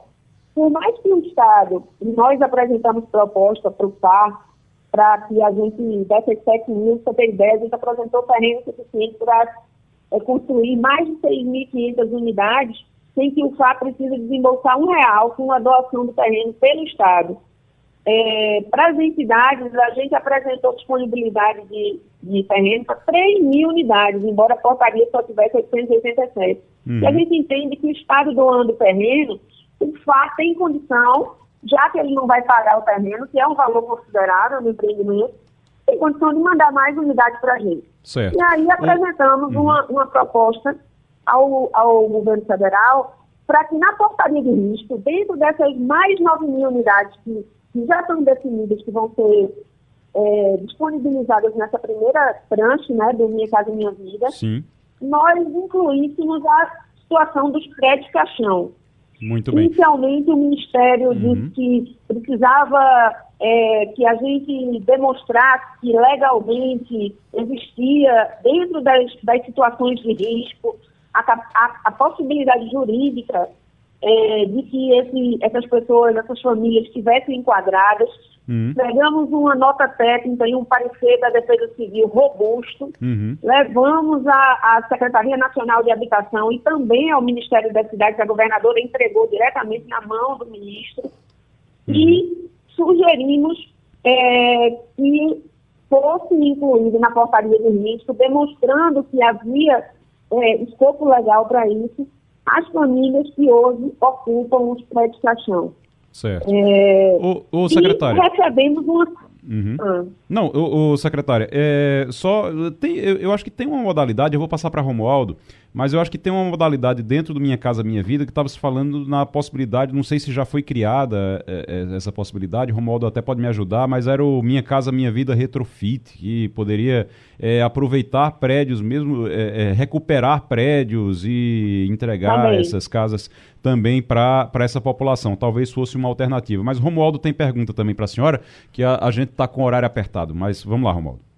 [SPEAKER 6] por mais que o Estado, nós apresentamos proposta para o FAR, para que a gente, dessas 7 mil, você tem ideia, a gente apresentou terreno suficiente para é, construir mais de 6.500 unidades, sem que o FAR precise desembolsar um real com a doação do terreno pelo Estado. É, para as entidades, a gente apresentou disponibilidade de, de terreno para 3 mil unidades, embora a portaria só tivesse 887. Uhum. E a gente entende que o Estado doando terreno o FAR tem condição, já que ele não vai pagar o terreno, que é um valor considerável no empreendimento, tem condição de mandar mais unidades para a gente. Certo. E aí apresentamos uhum. uma, uma proposta ao, ao governo federal para que na portaria de risco, dentro dessas mais 9 mil unidades que, que já estão definidas, que vão ser é, disponibilizadas nessa primeira tranche né, do Minha Casa Minha Vida, Sim. nós incluíssemos a situação dos prédios caixão.
[SPEAKER 1] Muito bem.
[SPEAKER 6] Inicialmente, o Ministério uhum. disse que precisava é, que a gente demonstrasse que legalmente existia, dentro das, das situações de risco, a, a, a possibilidade jurídica é, de que esse, essas pessoas, essas famílias estivessem enquadradas. Uhum. Pegamos uma nota técnica e um parecer da Defesa Civil robusto, uhum. levamos à Secretaria Nacional de Habitação e também ao Ministério da Cidade, que a governadora entregou diretamente na mão do ministro, uhum. e sugerimos é, que fosse incluído na portaria de risco, demonstrando que havia é, escopo legal para isso, as famílias que hoje ocupam os prédios caixão.
[SPEAKER 1] Certo. É, o, o secretário.
[SPEAKER 6] E recebemos uma
[SPEAKER 1] Uhum. Ah. Não, o, o secretário, é, só tem, eu, eu, acho que tem uma modalidade, eu vou passar para Romualdo, mas eu acho que tem uma modalidade dentro do Minha Casa Minha Vida que estava se falando na possibilidade, não sei se já foi criada é, é, essa possibilidade, Romualdo até pode me ajudar, mas era o Minha Casa Minha Vida Retrofit, que poderia é, aproveitar prédios mesmo, é, é, recuperar prédios e entregar também. essas casas também para essa população. Talvez fosse uma alternativa. Mas Romualdo tem pergunta também para a senhora, que a, a gente está com o horário apertado. Mas vamos lá, Romualdo.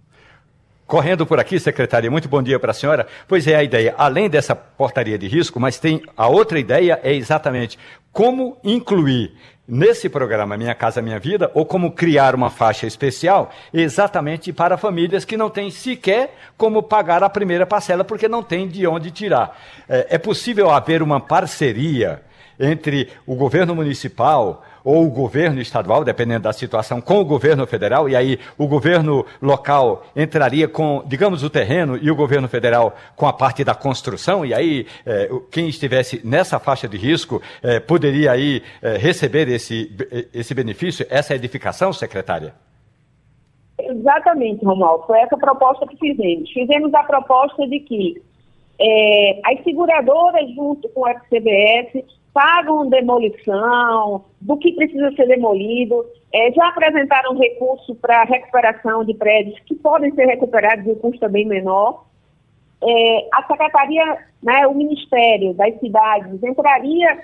[SPEAKER 3] Correndo por aqui, secretária, muito bom dia para a senhora. Pois é, a ideia, além dessa portaria de risco, mas tem a outra ideia é exatamente como incluir nesse programa Minha Casa Minha Vida, ou como criar uma faixa especial exatamente para famílias que não têm sequer como pagar a primeira parcela, porque não tem de onde tirar. É, é possível haver uma parceria entre o governo municipal, ou o governo estadual, dependendo da situação, com o governo federal, e aí o governo local entraria com, digamos, o terreno e o governo federal com a parte da construção, e aí eh, quem estivesse nessa faixa de risco eh, poderia aí eh, receber esse, esse benefício, essa edificação, secretária?
[SPEAKER 6] Exatamente, Romualdo. Foi essa proposta que fizemos. Fizemos a proposta de que é, as seguradoras, junto com o FCBS, pagam demolição, do que precisa ser demolido, é, já apresentaram recurso para recuperação de prédios que podem ser recuperados em um custo bem menor. É, a Secretaria, né, o Ministério das Cidades entraria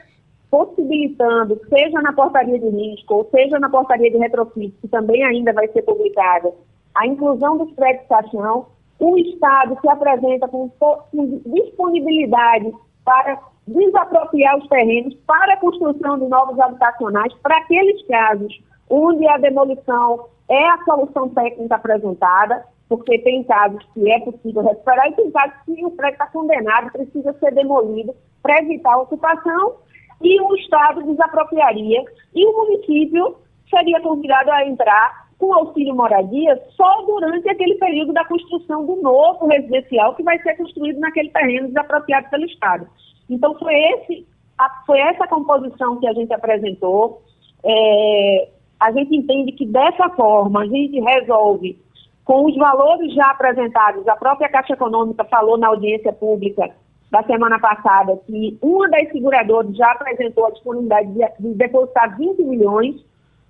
[SPEAKER 6] possibilitando, seja na portaria de risco ou seja na portaria de retrofit, que também ainda vai ser publicada, a inclusão dos prédios caixão, o Estado se apresenta com, com disponibilidade para desapropriar os terrenos para a construção de novos habitacionais para aqueles casos onde a demolição é a solução técnica apresentada, porque tem casos que é possível recuperar e tem casos que o prédio está condenado, precisa ser demolido para evitar a ocupação e o Estado desapropriaria e o município seria convidado a entrar com auxílio moradia só durante aquele período da construção do novo residencial que vai ser construído naquele terreno desapropriado pelo Estado. Então, foi, esse, a, foi essa composição que a gente apresentou. É, a gente entende que dessa forma a gente resolve com os valores já apresentados, a própria Caixa Econômica falou na audiência pública da semana passada que uma das seguradoras já apresentou a disponibilidade de, de depositar 20 milhões.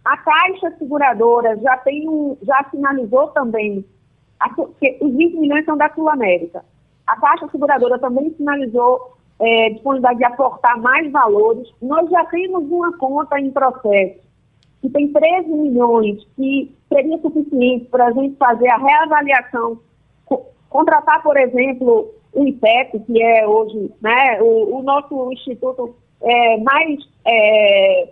[SPEAKER 6] A Caixa Seguradora já tem um, já sinalizou também a, que os 20 milhões são da Sul América. A Caixa Seguradora também sinalizou é, disponibilidade de aportar mais valores. Nós já temos uma conta em processo que tem 13 milhões, que seria suficiente para a gente fazer a reavaliação, co contratar, por exemplo, o IPEP, que é hoje né, o, o nosso instituto é, mais, é,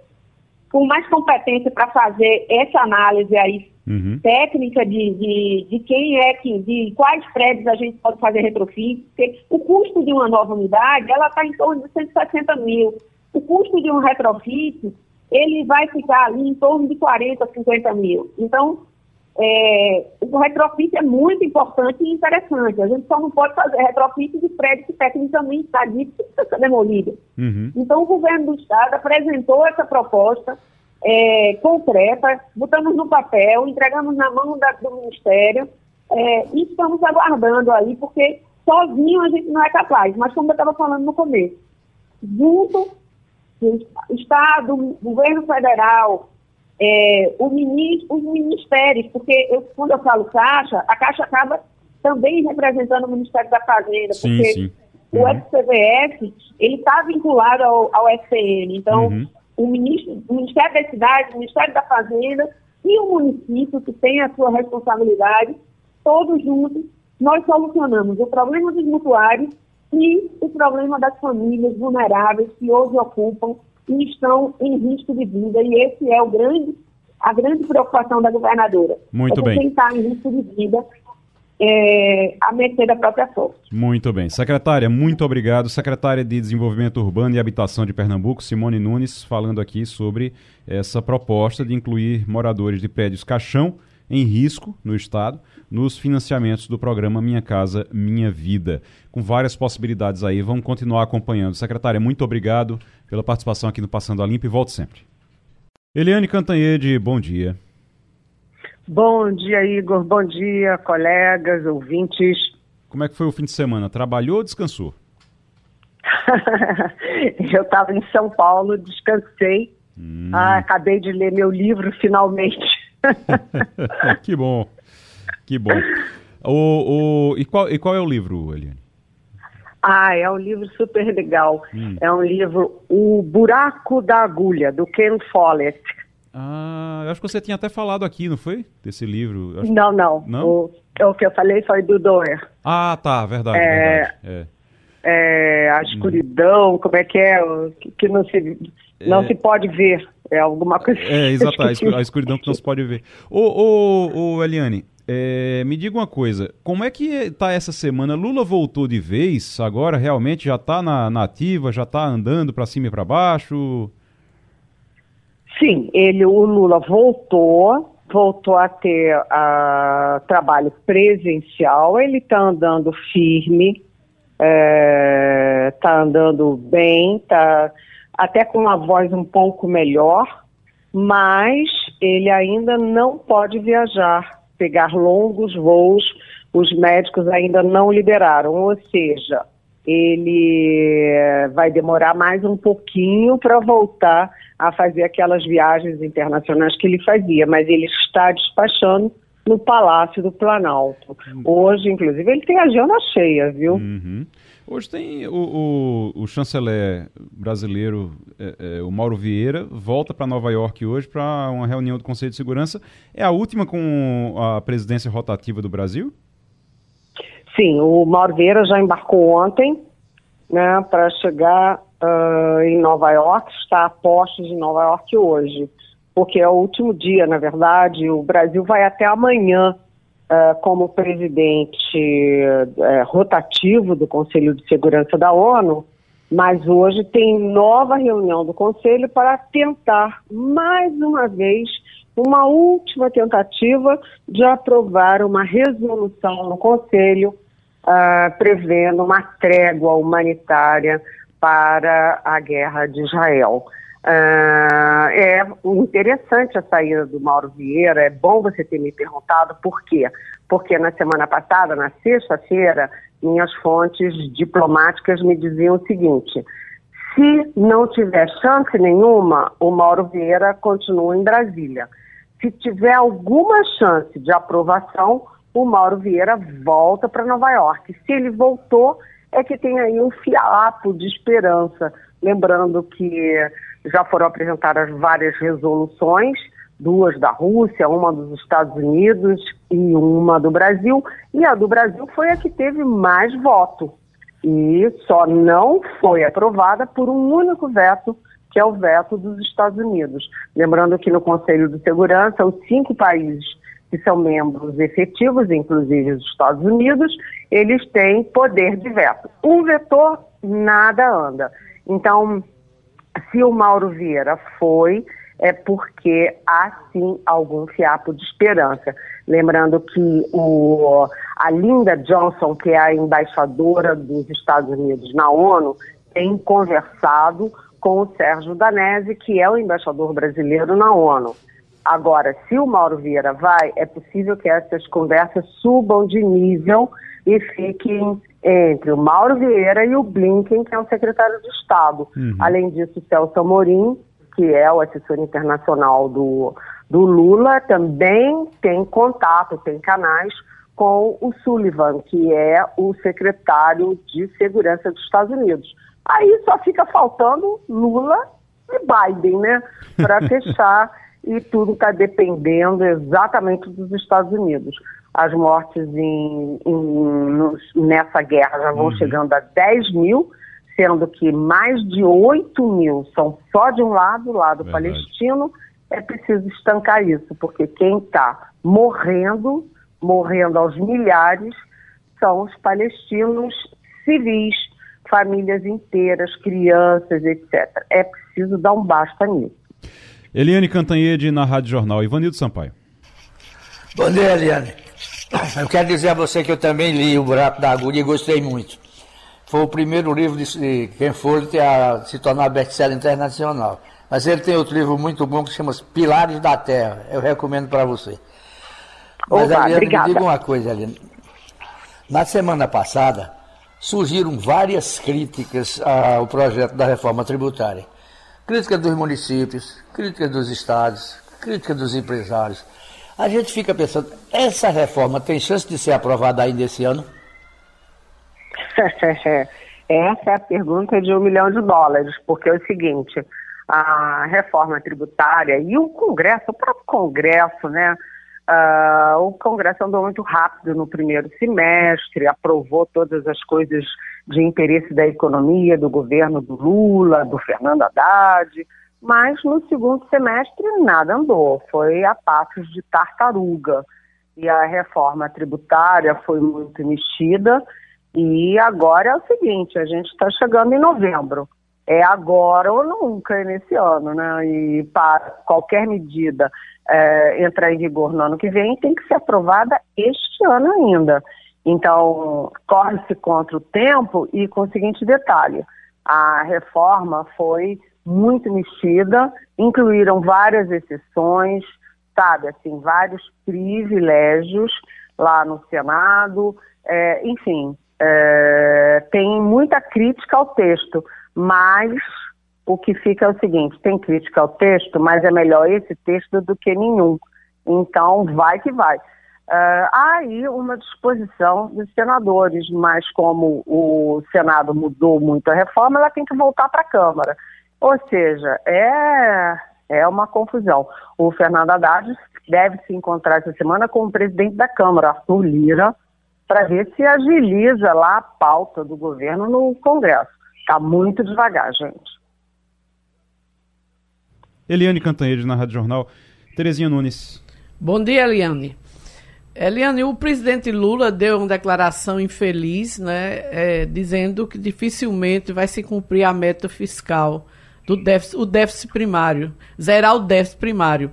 [SPEAKER 6] com mais competência para fazer essa análise aí uhum. técnica de, de, de, quem é que, de quais prédios a gente pode fazer retrofit, porque o custo de uma nova unidade, ela está em torno de 160 mil. O custo de um retrofit ele vai ficar ali em torno de 40, 50 mil. Então, é, o retrofit é muito importante e interessante. A gente só não pode fazer retrofit de prédio que tecnicamente está dito que precisa ser demolido. Uhum. Então, o governo do Estado apresentou essa proposta é, concreta, botamos no papel, entregamos na mão da, do Ministério é, e estamos aguardando aí, porque sozinho a gente não é capaz. Mas, como eu estava falando no começo, junto Estado, governo federal, é, ministro, os ministérios, porque eu, quando eu falo Caixa, a Caixa acaba também representando o Ministério da Fazenda, sim, porque sim. Uhum. o FCVF ele está vinculado ao, ao FPM. Então, uhum. O, ministro, o Ministério da Cidade, o Ministério da Fazenda e o município, que tem a sua responsabilidade, todos juntos, nós solucionamos o problema dos mutuários e o problema das famílias vulneráveis que hoje ocupam e estão em risco de vida. E esse é o grande, a grande preocupação da governadora.
[SPEAKER 1] Muito
[SPEAKER 6] é
[SPEAKER 1] bem.
[SPEAKER 6] Quem está em risco de vida é, a mercê da própria sorte.
[SPEAKER 1] Muito bem. Secretária, muito obrigado. Secretária de Desenvolvimento Urbano e Habitação de Pernambuco, Simone Nunes, falando aqui sobre essa proposta de incluir moradores de prédios caixão em risco no Estado nos financiamentos do programa Minha Casa Minha Vida. Com várias possibilidades aí, vamos continuar acompanhando. Secretária, muito obrigado pela participação aqui no Passando a Limpo e volte sempre. Eliane Cantanhede, bom dia.
[SPEAKER 7] Bom dia, Igor. Bom dia, colegas, ouvintes.
[SPEAKER 1] Como é que foi o fim de semana? Trabalhou ou descansou? [laughs]
[SPEAKER 7] eu estava em São Paulo, descansei. Hum. Ah, acabei de ler meu livro finalmente. [laughs] [laughs]
[SPEAKER 1] que bom. Que bom. O, o, e, qual, e qual é o livro, Eliane?
[SPEAKER 7] Ah, é um livro super legal. Hum. É um livro O Buraco da Agulha, do Ken Follett.
[SPEAKER 1] Ah, eu acho que você tinha até falado aqui, não foi? Desse livro.
[SPEAKER 7] Acho... Não, não. não? O, o, que eu falei foi do Doer.
[SPEAKER 1] Ah, tá, verdade. É, verdade. É.
[SPEAKER 7] É, a escuridão, hum. como é que é? Que, que não, se, não é... se pode ver. É alguma coisa.
[SPEAKER 1] É, exato, a escuridão que não se [laughs] pode ver. Ô, ô, ô Eliane, é, me diga uma coisa, como é que está essa semana? Lula voltou de vez, agora realmente já está na, na ativa, já está andando para cima e para baixo?
[SPEAKER 7] Sim, ele, o Lula voltou, voltou a ter trabalho presencial, ele está andando firme, está é, tá andando bem, está até com uma voz um pouco melhor, mas ele ainda não pode viajar pegar longos voos, os médicos ainda não liberaram, ou seja, ele eh, vai demorar mais um pouquinho para voltar a fazer aquelas viagens internacionais que ele fazia, mas ele está despachando no Palácio do Planalto. Hoje, inclusive, ele tem a agenda cheia, viu?
[SPEAKER 1] Uhum. Hoje tem o, o, o chanceler brasileiro, é, é, o Mauro Vieira, volta para Nova York hoje para uma reunião do Conselho de Segurança. É a última com a presidência rotativa do Brasil?
[SPEAKER 7] Sim, o Mauro Vieira já embarcou ontem né, para chegar uh, em Nova York, está a postos em Nova York hoje, porque é o último dia, na verdade. O Brasil vai até amanhã uh, como presidente uh, rotativo do Conselho de Segurança da ONU, mas hoje tem nova reunião do Conselho para tentar, mais uma vez, uma última tentativa de aprovar uma resolução no Conselho prevendo uma trégua humanitária para a guerra de Israel. Uh, é interessante a saída do Mauro Vieira, é bom você ter me perguntado por quê. Porque na semana passada, na sexta-feira, minhas fontes diplomáticas me diziam o seguinte: se não tiver chance nenhuma, o Mauro Vieira continua em Brasília. Se tiver alguma chance de aprovação, o Mauro Vieira volta para Nova York. Se ele voltou, é que tem aí um fiapo de esperança. Lembrando que já foram apresentadas várias resoluções, duas da Rússia, uma dos Estados Unidos e uma do Brasil, e a do Brasil foi a que teve mais voto. E só não foi aprovada por um único veto, que é o veto dos Estados Unidos. Lembrando que no Conselho de Segurança, os cinco países que são membros efetivos, inclusive os Estados Unidos, eles têm poder de veto. Um vetor, nada anda. Então, se o Mauro Vieira foi, é porque há sim algum fiapo de esperança. Lembrando que o, a Linda Johnson, que é a embaixadora dos Estados Unidos na ONU, tem conversado com o Sérgio Danese, que é o embaixador brasileiro na ONU. Agora, se o Mauro Vieira vai, é possível que essas conversas subam de nível e fiquem entre o Mauro Vieira e o Blinken, que é o secretário de Estado. Uhum. Além disso, o Celso Amorim, que é o assessor internacional do, do Lula, também tem contato, tem canais com o Sullivan, que é o secretário de Segurança dos Estados Unidos. Aí só fica faltando Lula e Biden, né? Para [laughs] fechar e tudo está dependendo exatamente dos Estados Unidos. As mortes em, em, nos, nessa guerra já vão uhum. chegando a 10 mil, sendo que mais de 8 mil são só de um lado, o lado Verdade. palestino. É preciso estancar isso, porque quem está morrendo, morrendo aos milhares, são os palestinos civis, famílias inteiras, crianças, etc. É preciso dar um basta nisso.
[SPEAKER 1] Eliane Cantanhede na Rádio Jornal. Ivanildo Sampaio.
[SPEAKER 4] Bom dia, Eliane. Eu quero dizer a você que eu também li O Buraco da Agulha e gostei muito. Foi o primeiro livro de quem for a se tornar best-seller internacional. Mas ele tem outro livro muito bom que se chama Pilares da Terra. Eu recomendo para você. Mas, Opa, Eliane, obrigada. me diga uma coisa, Eliane. Na semana passada, surgiram várias críticas ao projeto da reforma tributária crítica dos municípios, crítica dos estados, crítica dos empresários. A gente fica pensando, essa reforma tem chance de ser aprovada ainda esse ano? [laughs]
[SPEAKER 7] Essa é a pergunta de um milhão de dólares, porque é o seguinte, a reforma tributária e o Congresso, o próprio Congresso, né? Uh, o Congresso andou muito rápido no primeiro semestre, aprovou todas as coisas de interesse da economia, do governo do Lula, do Fernando Haddad, mas no segundo semestre nada andou, foi a passos de tartaruga. E a reforma tributária foi muito mexida, e agora é o seguinte, a gente está chegando em novembro. É agora ou nunca nesse ano, né? E para qualquer medida é, entrar em vigor no ano que vem, tem que ser aprovada este ano ainda. Então, corre-se contra o tempo e com o seguinte detalhe: a reforma foi muito mexida, incluíram várias exceções, sabe, assim, vários privilégios lá no Senado, é, enfim, é, tem muita crítica ao texto, mas o que fica é o seguinte: tem crítica ao texto, mas é melhor esse texto do que nenhum. Então, vai que vai. Uh, há aí uma disposição dos senadores, mas como o Senado mudou muito a reforma, ela tem que voltar para a Câmara. Ou seja, é, é uma confusão. O Fernando Haddad deve se encontrar essa semana com o presidente da Câmara, Arthur Lira, para ver se agiliza lá a pauta do governo no Congresso. Está muito devagar, gente.
[SPEAKER 1] Eliane Cantanhede na Rádio Jornal. Terezinha Nunes.
[SPEAKER 2] Bom dia, Eliane. Eliane, o presidente Lula deu uma declaração infeliz, né, é, dizendo que dificilmente vai se cumprir a meta fiscal do déficit, o déficit primário, zerar o déficit primário.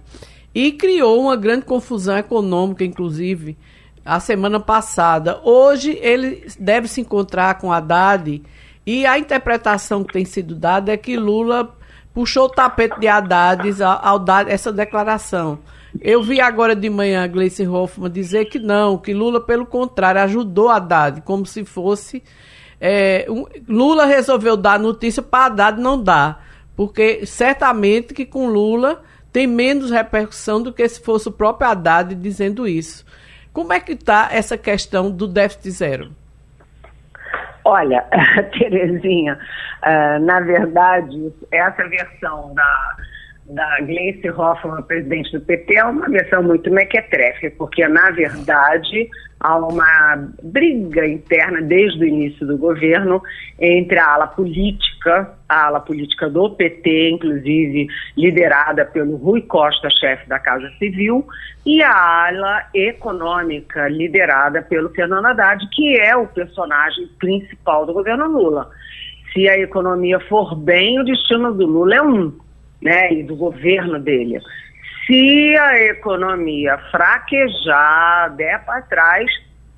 [SPEAKER 2] e criou uma grande confusão econômica, inclusive, a semana passada. Hoje ele deve se encontrar com Haddad e a interpretação que tem sido dada é que Lula puxou o tapete de Haddad ao, dar essa declaração. Eu vi agora de manhã a Gleice Hoffmann dizer que não, que Lula, pelo contrário, ajudou Haddad, como se fosse. É, um, Lula resolveu dar notícia para Haddad não dar, porque certamente que com Lula tem menos repercussão do que se fosse o próprio Haddad dizendo isso. Como é que está essa questão do déficit zero?
[SPEAKER 7] Olha, [laughs] Terezinha, uh, na verdade, essa versão da, da Gleice Hoffmann, presidente do PT, é uma versão muito mequetrefe, porque, na verdade, há uma briga interna desde o início do governo entre a ala política, a ala política do PT, inclusive liderada pelo Rui Costa, chefe da Casa Civil, e a ala econômica liderada pelo Fernando Haddad, que é o personagem principal do governo Lula. Se a economia for bem, o destino do Lula é um, né, e do governo dele. Se a economia fraquejar, der para trás,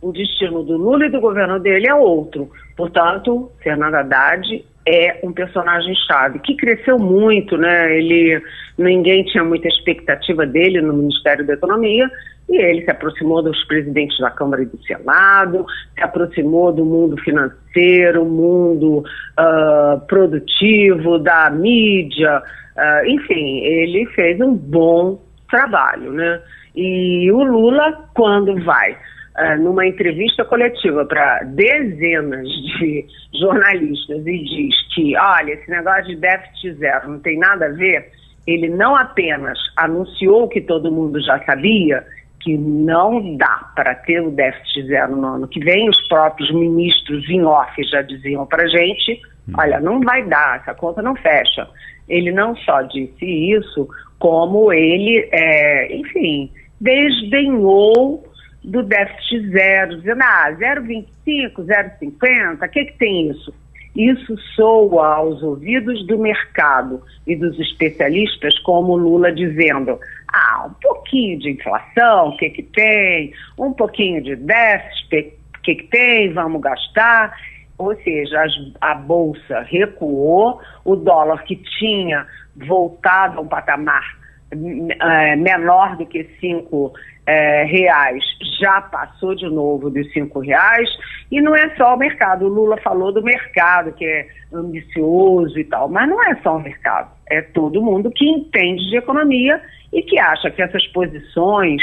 [SPEAKER 7] o destino do Lula e do governo dele é outro. Portanto, Fernando Haddad é um personagem chave que cresceu muito, né? Ele ninguém tinha muita expectativa dele no Ministério da Economia e ele se aproximou dos presidentes da Câmara e do Senado, se aproximou do mundo financeiro, mundo uh, produtivo, da mídia, Uh, enfim, ele fez um bom trabalho, né? E o Lula, quando vai uh, numa entrevista coletiva para dezenas de jornalistas e diz que, olha, esse negócio de déficit zero não tem nada a ver, ele não apenas anunciou que todo mundo já sabia, que não dá para ter o déficit zero no ano que vem, os próprios ministros em off já diziam para gente, olha, não vai dar, essa conta não fecha. Ele não só disse isso, como ele, é, enfim, desdenhou do déficit zero, dizendo, ah, 0,25, 0,50, o que, que tem isso? Isso soa aos ouvidos do mercado e dos especialistas como Lula dizendo, ah, um pouquinho de inflação, o que, que tem? Um pouquinho de déficit, o que, que tem? Vamos gastar ou seja, a, bolsa recuou, o dólar que tinha voltado a um patamar é, menor do que cinco é, reais já passou de novo dos cinco reais e não é só o mercado. O Lula falou do mercado que é ambicioso e tal, mas não é só o mercado. É todo mundo que entende de economia e que acha que essas posições,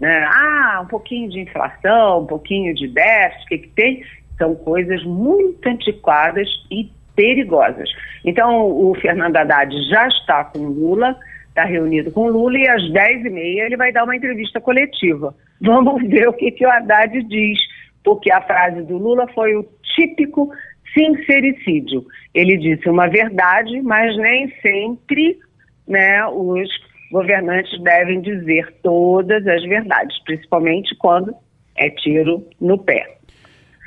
[SPEAKER 7] né, ah, um pouquinho de inflação, um pouquinho de déficit, que, que tem, são coisas muito antiquadas e perigosas. Então, o Fernando Haddad já está com Lula, está reunido com Lula, e às 10h30 ele vai dar uma entrevista coletiva. Vamos [laughs] ver o que, que o Haddad diz, porque a frase do Lula foi o típico sincericídio. Ele disse uma verdade, mas nem sempre né, os governantes devem dizer todas as verdades, principalmente quando é tiro no pé.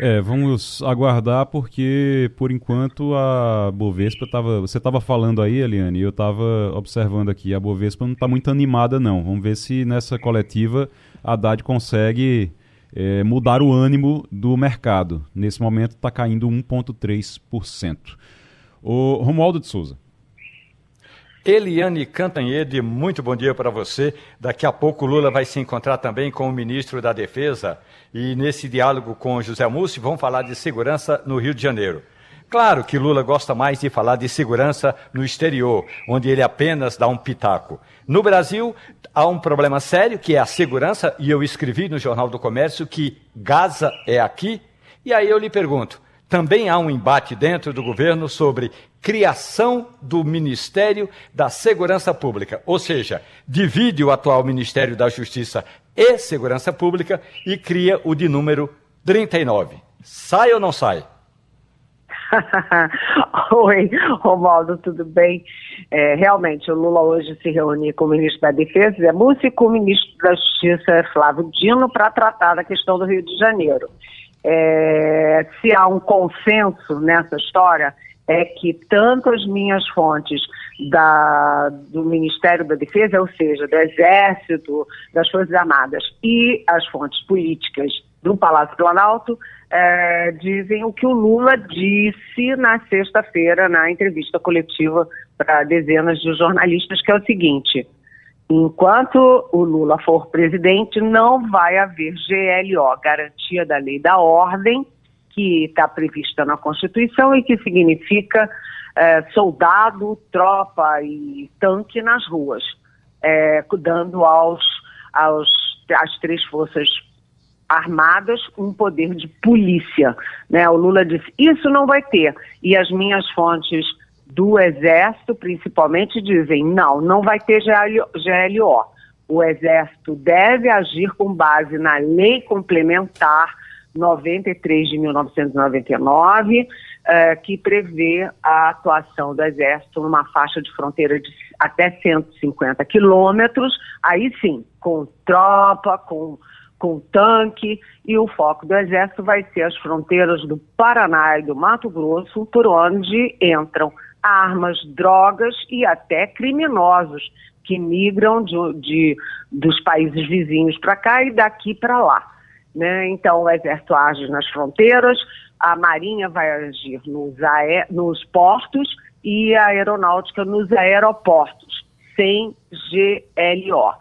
[SPEAKER 1] É, vamos aguardar porque, por enquanto, a Bovespa estava. Você estava falando aí, Eliane, e eu estava observando aqui. A Bovespa não está muito animada, não. Vamos ver se nessa coletiva a Haddad consegue é, mudar o ânimo do mercado. Nesse momento está caindo 1,3%. O Romualdo de Souza.
[SPEAKER 3] Eliane Cantanhede, muito bom dia para você. Daqui a pouco Lula vai se encontrar também com o ministro da Defesa e nesse diálogo com José Mussi vão falar de segurança no Rio de Janeiro. Claro que Lula gosta mais de falar de segurança no exterior, onde ele apenas dá um pitaco. No Brasil, há um problema sério que é a segurança, e eu escrevi no Jornal do Comércio que Gaza é aqui. E aí eu lhe pergunto: também há um embate dentro do governo sobre criação do Ministério da Segurança Pública, ou seja, divide o atual Ministério da Justiça e Segurança Pública e cria o de número 39. Sai ou não sai? [laughs]
[SPEAKER 7] Oi, Romaldo, tudo bem? É, realmente, o Lula hoje se reúne com o ministro da Defesa, Zé Múcio, e com o ministro da Justiça, Flávio Dino, para tratar da questão do Rio de Janeiro. É, se há um consenso nessa história, é que tanto as minhas fontes da, do Ministério da Defesa, ou seja, do Exército, das Forças Armadas, e as fontes políticas do Palácio Planalto, é, dizem o que o Lula disse na sexta-feira, na entrevista coletiva para dezenas de jornalistas, que é o seguinte: enquanto o Lula for presidente, não vai haver GLO, garantia da lei da ordem, que está prevista na Constituição e que significa é, soldado, tropa e tanque nas ruas, é, dando aos, aos, às três forças armadas um poder de polícia. Né? O Lula disse, isso não vai ter. E as minhas fontes do Exército, principalmente, dizem, não, não vai ter GLO. O Exército deve agir com base na lei complementar 93 de 1999, eh, que prevê a atuação do Exército numa faixa de fronteira de até 150 quilômetros, aí sim, com tropa, com, com tanque, e o foco do Exército vai ser as fronteiras do Paraná e do Mato Grosso, por onde entram armas, drogas e até criminosos que migram de, de dos países vizinhos para cá e daqui para lá. Né? Então, o Exército age nas fronteiras, a Marinha vai agir nos, nos portos e a Aeronáutica nos aeroportos, sem GLO.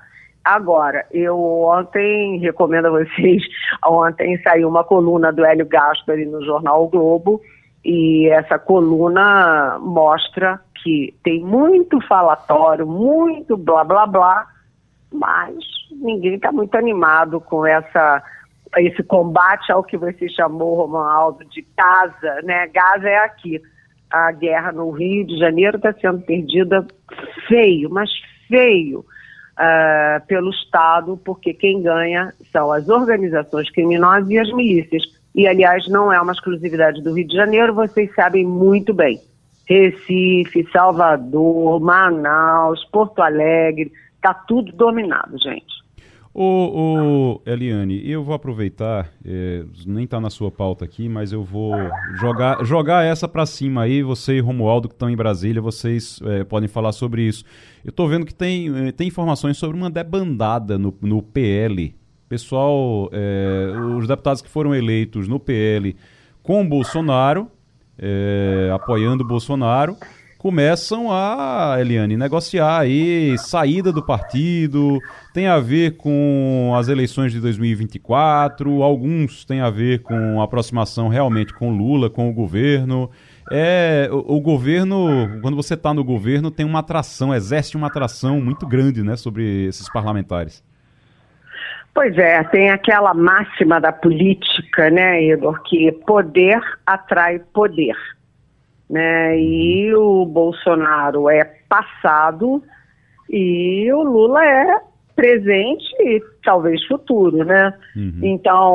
[SPEAKER 7] Agora, eu ontem, recomendo a vocês, [laughs] ontem saiu uma coluna do Hélio Gaspari no jornal o Globo, e essa coluna mostra que tem muito falatório, muito blá blá blá, mas ninguém está muito animado com essa esse combate ao que você chamou, Romualdo, de Gaza, né? Gaza é aqui. A guerra no Rio de Janeiro está sendo perdida feio, mas feio uh, pelo Estado, porque quem ganha são as organizações criminosas e as milícias. E, aliás, não é uma exclusividade do Rio de Janeiro, vocês sabem muito bem. Recife, Salvador, Manaus, Porto Alegre, está tudo dominado, gente.
[SPEAKER 1] Ô, ô, Eliane, eu vou aproveitar, é, nem está na sua pauta aqui, mas eu vou jogar, jogar essa para cima aí, você e Romualdo que estão em Brasília, vocês é, podem falar sobre isso. Eu estou vendo que tem, é, tem informações sobre uma debandada no, no PL. Pessoal, é, os deputados que foram eleitos no PL com Bolsonaro, é, apoiando Bolsonaro, começam a, Eliane, negociar aí saída do partido, tem a ver com as eleições de 2024, alguns têm a ver com a aproximação realmente com Lula, com o governo. É, o, o governo, quando você está no governo, tem uma atração, exerce uma atração muito grande né, sobre esses parlamentares.
[SPEAKER 7] Pois é, tem aquela máxima da política, né, Igor, que poder atrai poder né? E o Bolsonaro é passado e o Lula é presente e talvez futuro, né? Uhum. Então,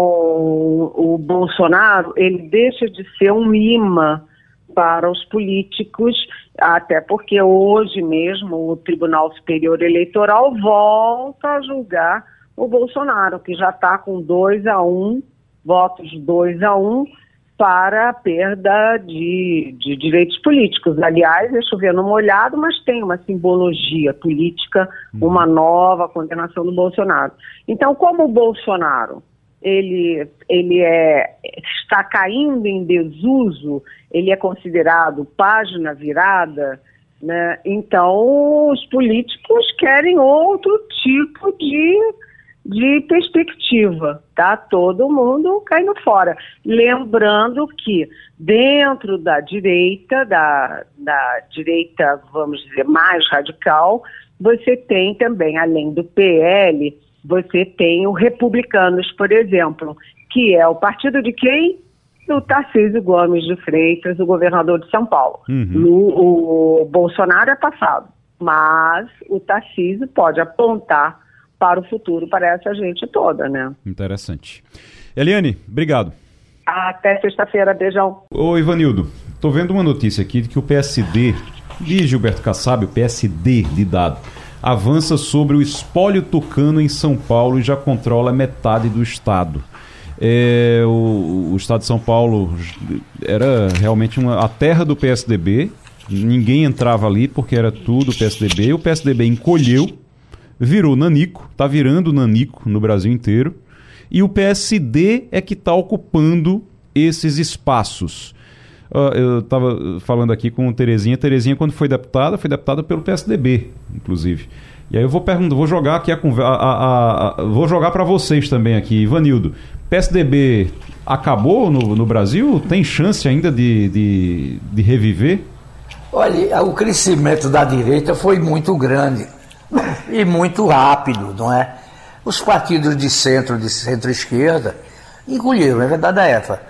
[SPEAKER 7] o Bolsonaro, ele deixa de ser um imã para os políticos, até porque hoje mesmo o Tribunal Superior Eleitoral volta a julgar o Bolsonaro, que já está com 2 a 1, um, votos 2 a 1, um, para a perda de, de direitos políticos. Aliás, é chover no molhado, mas tem uma simbologia política, uhum. uma nova condenação do Bolsonaro. Então, como o Bolsonaro ele, ele é, está caindo em desuso, ele é considerado página virada, né? então os políticos querem outro tipo de de perspectiva, tá? Todo mundo caindo fora. Lembrando que dentro da direita, da, da direita, vamos dizer, mais radical, você tem também, além do PL, você tem o Republicanos, por exemplo, que é o partido de quem? Do Tarcísio Gomes de Freitas, o governador de São Paulo. Uhum. O, o Bolsonaro é passado, mas o Tarcísio pode apontar para o futuro para essa gente toda, né?
[SPEAKER 1] Interessante. Eliane, obrigado.
[SPEAKER 7] Até sexta-feira, beijão.
[SPEAKER 1] Ô Ivanildo, tô vendo uma notícia aqui de que o PSD, de Gilberto Kassab, o PSD de dado, avança sobre o espólio tucano em São Paulo e já controla metade do estado. É, o, o, estado de São Paulo era realmente uma, a terra do PSDB. Ninguém entrava ali porque era tudo PSDB. O PSDB encolheu, virou nanico, está virando nanico no Brasil inteiro. E o PSD é que está ocupando esses espaços. Uh, eu estava falando aqui com Terezinha. Terezinha, quando foi deputada, foi deputada pelo PSDB, inclusive. E aí eu vou perguntar, vou jogar aqui a conversa. Vou jogar para vocês também aqui, Ivanildo. PSDB acabou no, no Brasil? Tem chance ainda de, de, de reviver?
[SPEAKER 4] Olha, o crescimento da direita foi muito grande e muito rápido, não é? Os partidos de centro, de centro-esquerda, encolheram, é verdade é essa.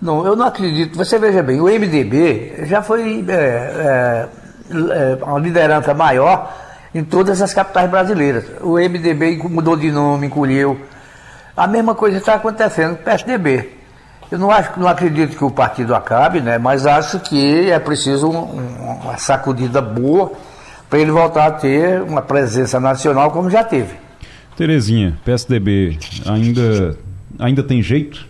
[SPEAKER 4] Não, eu não acredito. Você veja bem, o MDB já foi é, é, é, uma liderança maior em todas as capitais brasileiras. O MDB mudou de nome, encolheu. A mesma coisa está acontecendo com o PSDB. Eu não, acho, não acredito que o partido acabe, né, mas acho que é preciso um, uma sacudida boa para ele voltar a ter uma presença nacional como já teve.
[SPEAKER 1] Terezinha, PSDB ainda, ainda tem jeito?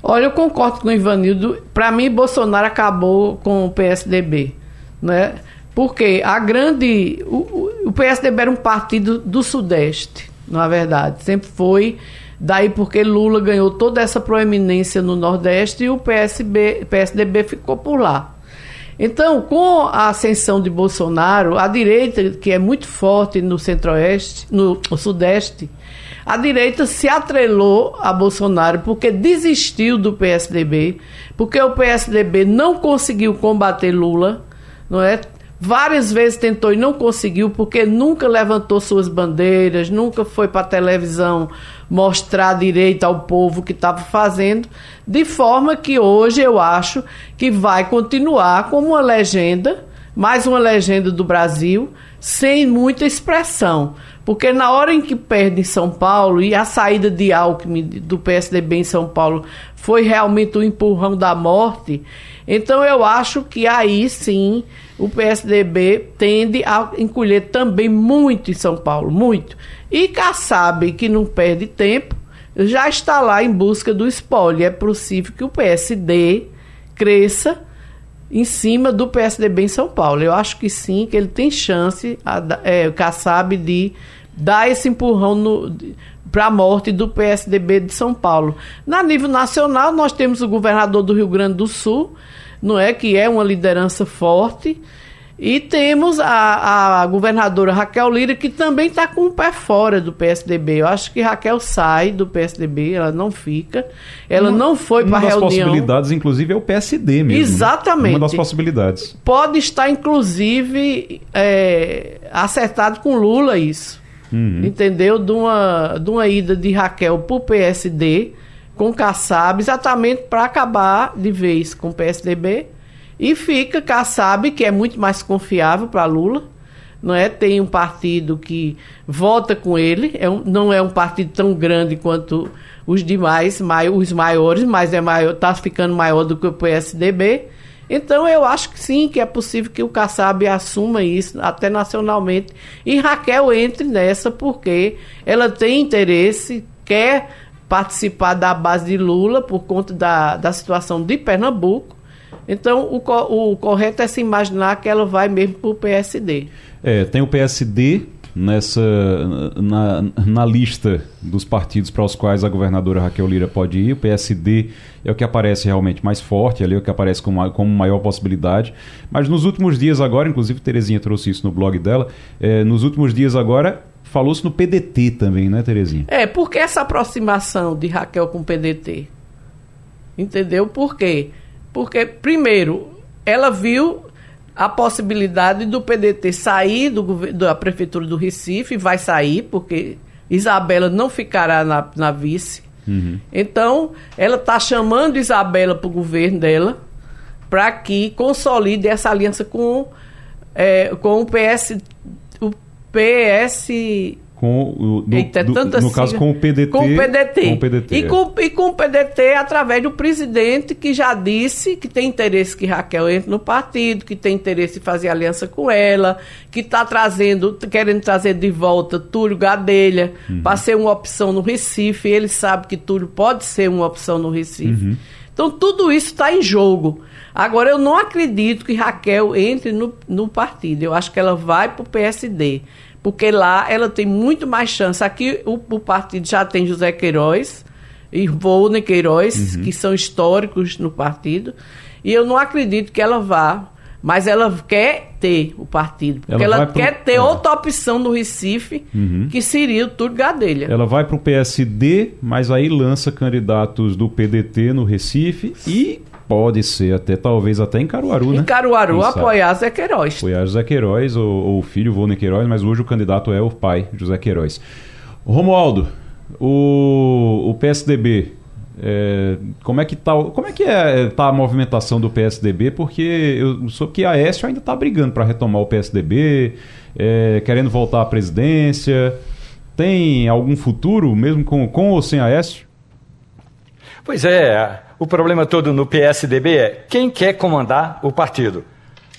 [SPEAKER 2] Olha, eu concordo com o Ivanildo. Para mim, Bolsonaro acabou com o PSDB. Né? Porque a grande. O, o PSDB era um partido do Sudeste, na verdade. Sempre foi. Daí porque Lula ganhou toda essa proeminência no Nordeste e o PSB, PSDB ficou por lá. Então, com a ascensão de Bolsonaro, a direita, que é muito forte no Centro-Oeste, no Sudeste, a direita se atrelou a Bolsonaro porque desistiu do PSDB, porque o PSDB não conseguiu combater Lula, não é? Várias vezes tentou e não conseguiu, porque nunca levantou suas bandeiras, nunca foi para a televisão mostrar direito ao povo que estava fazendo, de forma que hoje eu acho que vai continuar como uma legenda, mais uma legenda do Brasil, sem muita expressão. Porque na hora em que perde em São Paulo e a saída de Alckmin do PSDB em São Paulo foi realmente o um empurrão da morte, então eu acho que aí sim o PSDB tende a encolher também muito em São Paulo, muito. E Kassab, que não perde tempo, já está lá em busca do espólio. É possível que o PSD cresça em cima do PSDB em São Paulo. Eu acho que sim, que ele tem chance, a, é, Kassab, de dar esse empurrão para a morte do PSDB de São Paulo. Na nível nacional, nós temos o governador do Rio Grande do Sul, não é que é uma liderança forte. E temos a, a governadora Raquel Lira, que também está com o pé fora do PSDB. Eu acho que Raquel sai do PSDB, ela não fica. Ela uma, não foi para a reunião. Uma das
[SPEAKER 1] possibilidades, inclusive, é o PSD mesmo.
[SPEAKER 2] Né? Exatamente. Né?
[SPEAKER 1] Uma das possibilidades.
[SPEAKER 2] Pode estar, inclusive, é, acertado com Lula isso. Uhum. Entendeu? De uma, de uma ida de Raquel para o PSD com Kassab, exatamente para acabar de vez com o PSDB e fica Kassab, que é muito mais confiável para Lula, não é? Tem um partido que vota com ele, é um, não é um partido tão grande quanto os demais, mai, os maiores, mas é maior, está ficando maior do que o PSDB. Então eu acho que sim, que é possível que o Kassab assuma isso até nacionalmente e Raquel entre nessa porque ela tem interesse, quer participar da base de Lula por conta da, da situação de Pernambuco então, o, o correto é se imaginar que ela vai mesmo para o PSD.
[SPEAKER 1] É, tem o PSD nessa na, na lista dos partidos para os quais a governadora Raquel Lira pode ir. O PSD é o que aparece realmente mais forte, ali é o que aparece como, como maior possibilidade. Mas nos últimos dias agora, inclusive Terezinha trouxe isso no blog dela, é, nos últimos dias agora falou-se no PDT também, né, Terezinha?
[SPEAKER 2] É, porque essa aproximação de Raquel com o PDT? Entendeu? Por quê? Porque, primeiro, ela viu a possibilidade do PDT sair do, da Prefeitura do Recife, vai sair, porque Isabela não ficará na, na vice. Uhum. Então, ela está chamando Isabela para o governo dela, para que consolide essa aliança com, é, com o PS. O PS
[SPEAKER 1] com o, no,
[SPEAKER 2] Eita,
[SPEAKER 1] do- no caso
[SPEAKER 2] sigla.
[SPEAKER 1] com o PDT.
[SPEAKER 2] Com o PDT.
[SPEAKER 1] Com o PDT,
[SPEAKER 2] E,
[SPEAKER 1] é.
[SPEAKER 2] com, e com o PDT através do presidente que já disse que tem interesse que Raquel entre no partido, que tem interesse em fazer aliança com ela, que está trazendo, querendo trazer de volta Túlio Gadelha
[SPEAKER 1] Uhum.
[SPEAKER 2] para ser uma opção no Recife. Ele sabe que Túlio pode ser uma opção no Recife.
[SPEAKER 1] Uhum.
[SPEAKER 2] Então tudo isso está em jogo. Agora, eu não acredito que Raquel entre no, no partido. Eu acho que ela vai para o PSD. Porque lá ela tem muito mais chance. Aqui o, o partido já tem José Queiroz e Volney Queiroz, que são históricos no partido. E eu não acredito que ela vá. Mas ela quer ter o partido. Porque
[SPEAKER 1] Ela
[SPEAKER 2] ela,
[SPEAKER 1] vai pro-
[SPEAKER 2] quer ter
[SPEAKER 1] é.
[SPEAKER 2] outra opção no Recife, que seria o Túlio Gadelha.
[SPEAKER 1] Ela vai para o PSD, mas aí lança candidatos do PDT no Recife e pode ser até, talvez até em Caruaru, né?
[SPEAKER 2] Em Caruaru,
[SPEAKER 1] Quem sabe?
[SPEAKER 2] apoiar Zé Queiroz.
[SPEAKER 1] Foi a José Queiroz, ou, ou o filho Volney Queiroz, mas hoje o candidato é o pai, José Queiroz. Romualdo, o, o PSDB, é, como é que tá, como é que é, tá a movimentação do PSDB? Porque eu soube que a Aécio ainda está brigando para retomar o PSDB, é, querendo voltar à presidência. Tem algum futuro, mesmo com, com ou sem Aécio?
[SPEAKER 3] Pois é, o problema todo no PSDB é quem quer comandar o partido.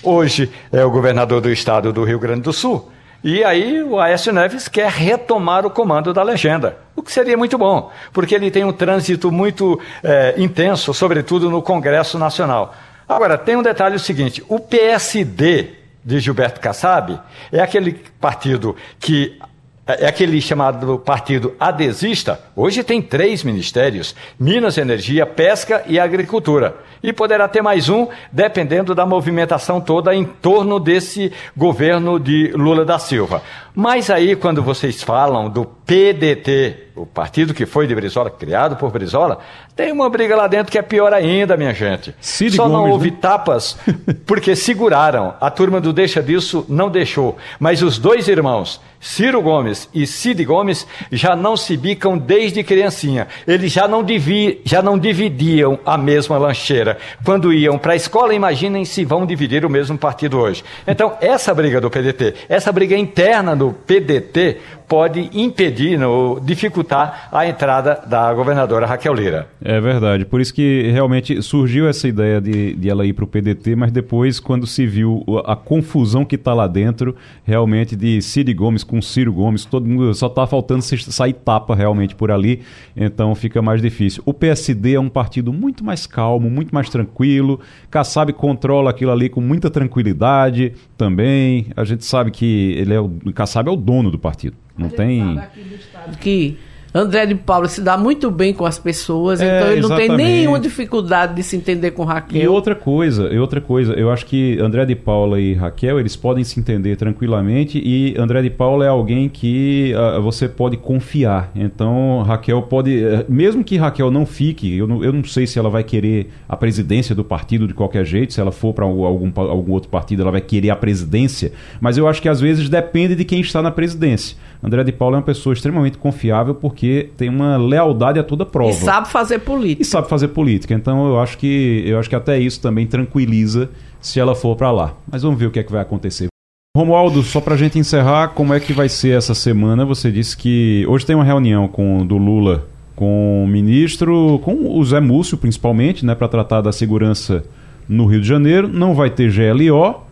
[SPEAKER 3] Hoje é o governador do estado do Rio Grande do Sul. E aí o Aécio Neves quer retomar o comando da legenda, o que seria muito bom, porque ele tem um trânsito muito eh, intenso, sobretudo no Congresso Nacional. Agora, tem um detalhe o seguinte: o PSD de Gilberto Kassab é aquele partido que é aquele chamado partido adesista, hoje tem três ministérios: Minas, Energia, Pesca e Agricultura. E poderá ter mais um, dependendo da movimentação toda em torno desse governo de Lula da Silva. Mas aí, quando vocês falam do PDT, o partido que foi de Brizola, criado por Brizola, tem uma briga lá dentro que é pior ainda, minha gente.
[SPEAKER 1] Cid
[SPEAKER 3] Só não
[SPEAKER 1] Gomes,
[SPEAKER 3] houve
[SPEAKER 1] né?
[SPEAKER 3] tapas [laughs] porque seguraram. A turma do Deixa Disso não deixou. Mas os dois irmãos, Ciro Gomes e Cid Gomes, já não se bicam desde criancinha. Eles já não, divi- já não dividiam a mesma lancheira. Quando iam para a escola, imaginem se vão dividir o mesmo partido hoje. Então, essa briga do PDT, essa briga interna do PDT, pode impedir ou dificultar a entrada da governadora Raquel Lira.
[SPEAKER 1] É verdade, por isso que realmente surgiu essa ideia de, de ela ir para o PDT, mas depois, quando se viu a confusão que está lá dentro, realmente de Cid Gomes com Ciro Gomes, todo mundo só está faltando sair tapa realmente por ali, então fica mais difícil. O PSD é um partido muito mais calmo, muito mais tranquilo, Kassab controla aquilo ali com muita tranquilidade também, a gente sabe que ele é o, Kassab é o dono do partido, não tem...
[SPEAKER 2] que André de Paula se dá muito bem com as pessoas,
[SPEAKER 1] É,
[SPEAKER 2] então ele não tem
[SPEAKER 1] exatamente.
[SPEAKER 2] nenhuma dificuldade de se entender com Raquel.
[SPEAKER 1] E outra coisa, e outra coisa, eu acho que André de Paula e Raquel, eles podem se entender tranquilamente e André de Paula é alguém que ah, você pode confiar. Então, Raquel pode, eh, mesmo que Raquel não fique, eu não, eu não sei se ela vai querer a presidência do partido de qualquer jeito, se ela for para algum, algum outro partido, ela vai querer a presidência, mas eu acho que às vezes depende de quem está na presidência. André de Paula é uma pessoa extremamente confiável porque tem uma lealdade a toda prova
[SPEAKER 2] E sabe fazer política.
[SPEAKER 1] e sabe fazer política. Então eu acho que eu acho que até isso também tranquiliza se ela for para lá. Mas vamos ver o que é que vai acontecer. Romualdo, só para a gente encerrar, como é que vai ser essa semana? Você disse que hoje tem uma reunião com do Lula com o ministro, com o Zé Múcio principalmente, né, para tratar da segurança no Rio de Janeiro. Não vai ter GLO.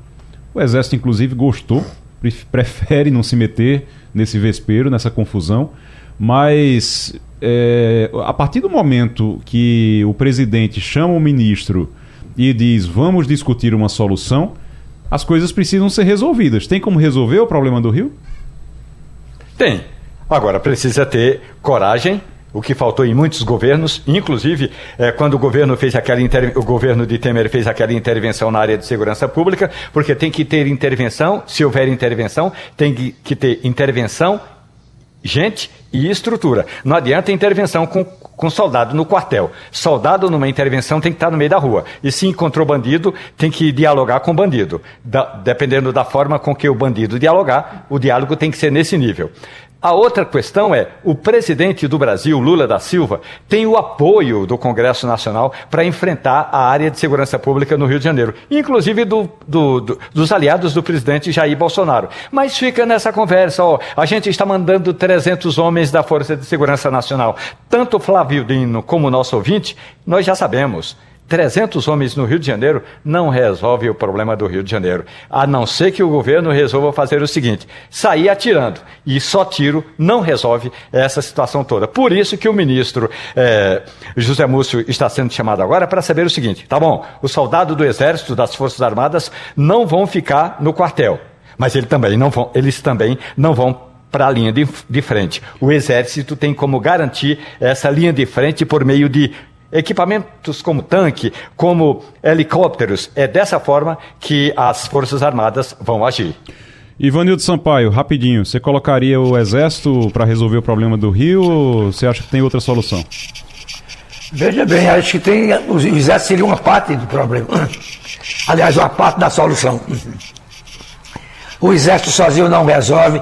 [SPEAKER 1] O Exército inclusive gostou, prefere não se meter nesse vespeiro, nessa confusão. Mas é, a partir do momento que o presidente chama o ministro e diz vamos discutir uma solução, as coisas precisam ser resolvidas. Tem como resolver o problema do Rio?
[SPEAKER 3] Tem. Agora, precisa ter coragem, o que faltou em muitos governos, inclusive eh, quando o governo fez aquela o governo de Temer fez aquela intervenção na área de segurança pública, porque tem que ter intervenção, se houver intervenção, tem que, que ter intervenção, gente e estrutura. Não adianta intervenção com, com soldado no quartel. Soldado numa intervenção tem que estar no meio da rua. E se encontrou bandido, tem que dialogar com o bandido. Da- dependendo da forma com que o bandido dialogar, o diálogo tem que ser nesse nível. A outra questão é: o presidente do Brasil, Lula da Silva, tem o apoio do Congresso Nacional para enfrentar a área de segurança pública no Rio de Janeiro, inclusive do, do, do, dos aliados do presidente Jair Bolsonaro. Mas fica nessa conversa: ó, a gente está mandando 300 homens da Força de Segurança Nacional. Tanto Flávio Dino como nosso ouvinte, nós já sabemos. 300 homens no Rio de Janeiro não resolve o problema do Rio de Janeiro. A não ser que o governo resolva fazer o seguinte: sair atirando. E só tiro não resolve essa situação toda. Por isso que o ministro eh, José Múcio está sendo chamado agora para saber o seguinte: tá bom, os soldados do Exército, das Forças Armadas, não vão ficar no quartel. Mas ele também não vão, eles também não vão para a linha de, de frente. O Exército tem como garantir essa linha de frente por meio de equipamentos como tanque, como helicópteros. É dessa forma que as Forças Armadas vão agir.
[SPEAKER 1] Ivanildo Sampaio, rapidinho, você colocaria o Exército para resolver o problema do Rio ou você acha que tem outra solução?
[SPEAKER 4] Veja bem, acho que tem. O Exército seria uma parte do problema. [coughs] Aliás, uma parte da solução. O Exército sozinho não resolve,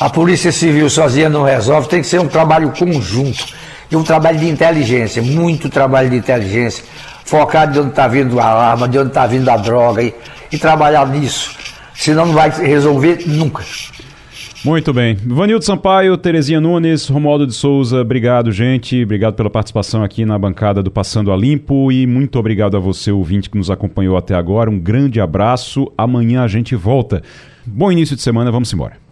[SPEAKER 4] a Polícia Civil sozinha não resolve, tem que ser um trabalho conjunto e um trabalho de inteligência, muito trabalho de inteligência, focado de onde está vindo a arma, de onde está vindo a droga e, e trabalhar nisso. Senão não vai resolver nunca.
[SPEAKER 1] Muito bem. Vanildo Sampaio, Terezinha Nunes, Romualdo de Souza, obrigado, gente. Obrigado pela participação aqui na bancada do Passando a Limpo e muito obrigado a você, ouvinte, que nos acompanhou até agora. Um grande abraço. Amanhã a gente volta. Bom início de semana, vamos embora.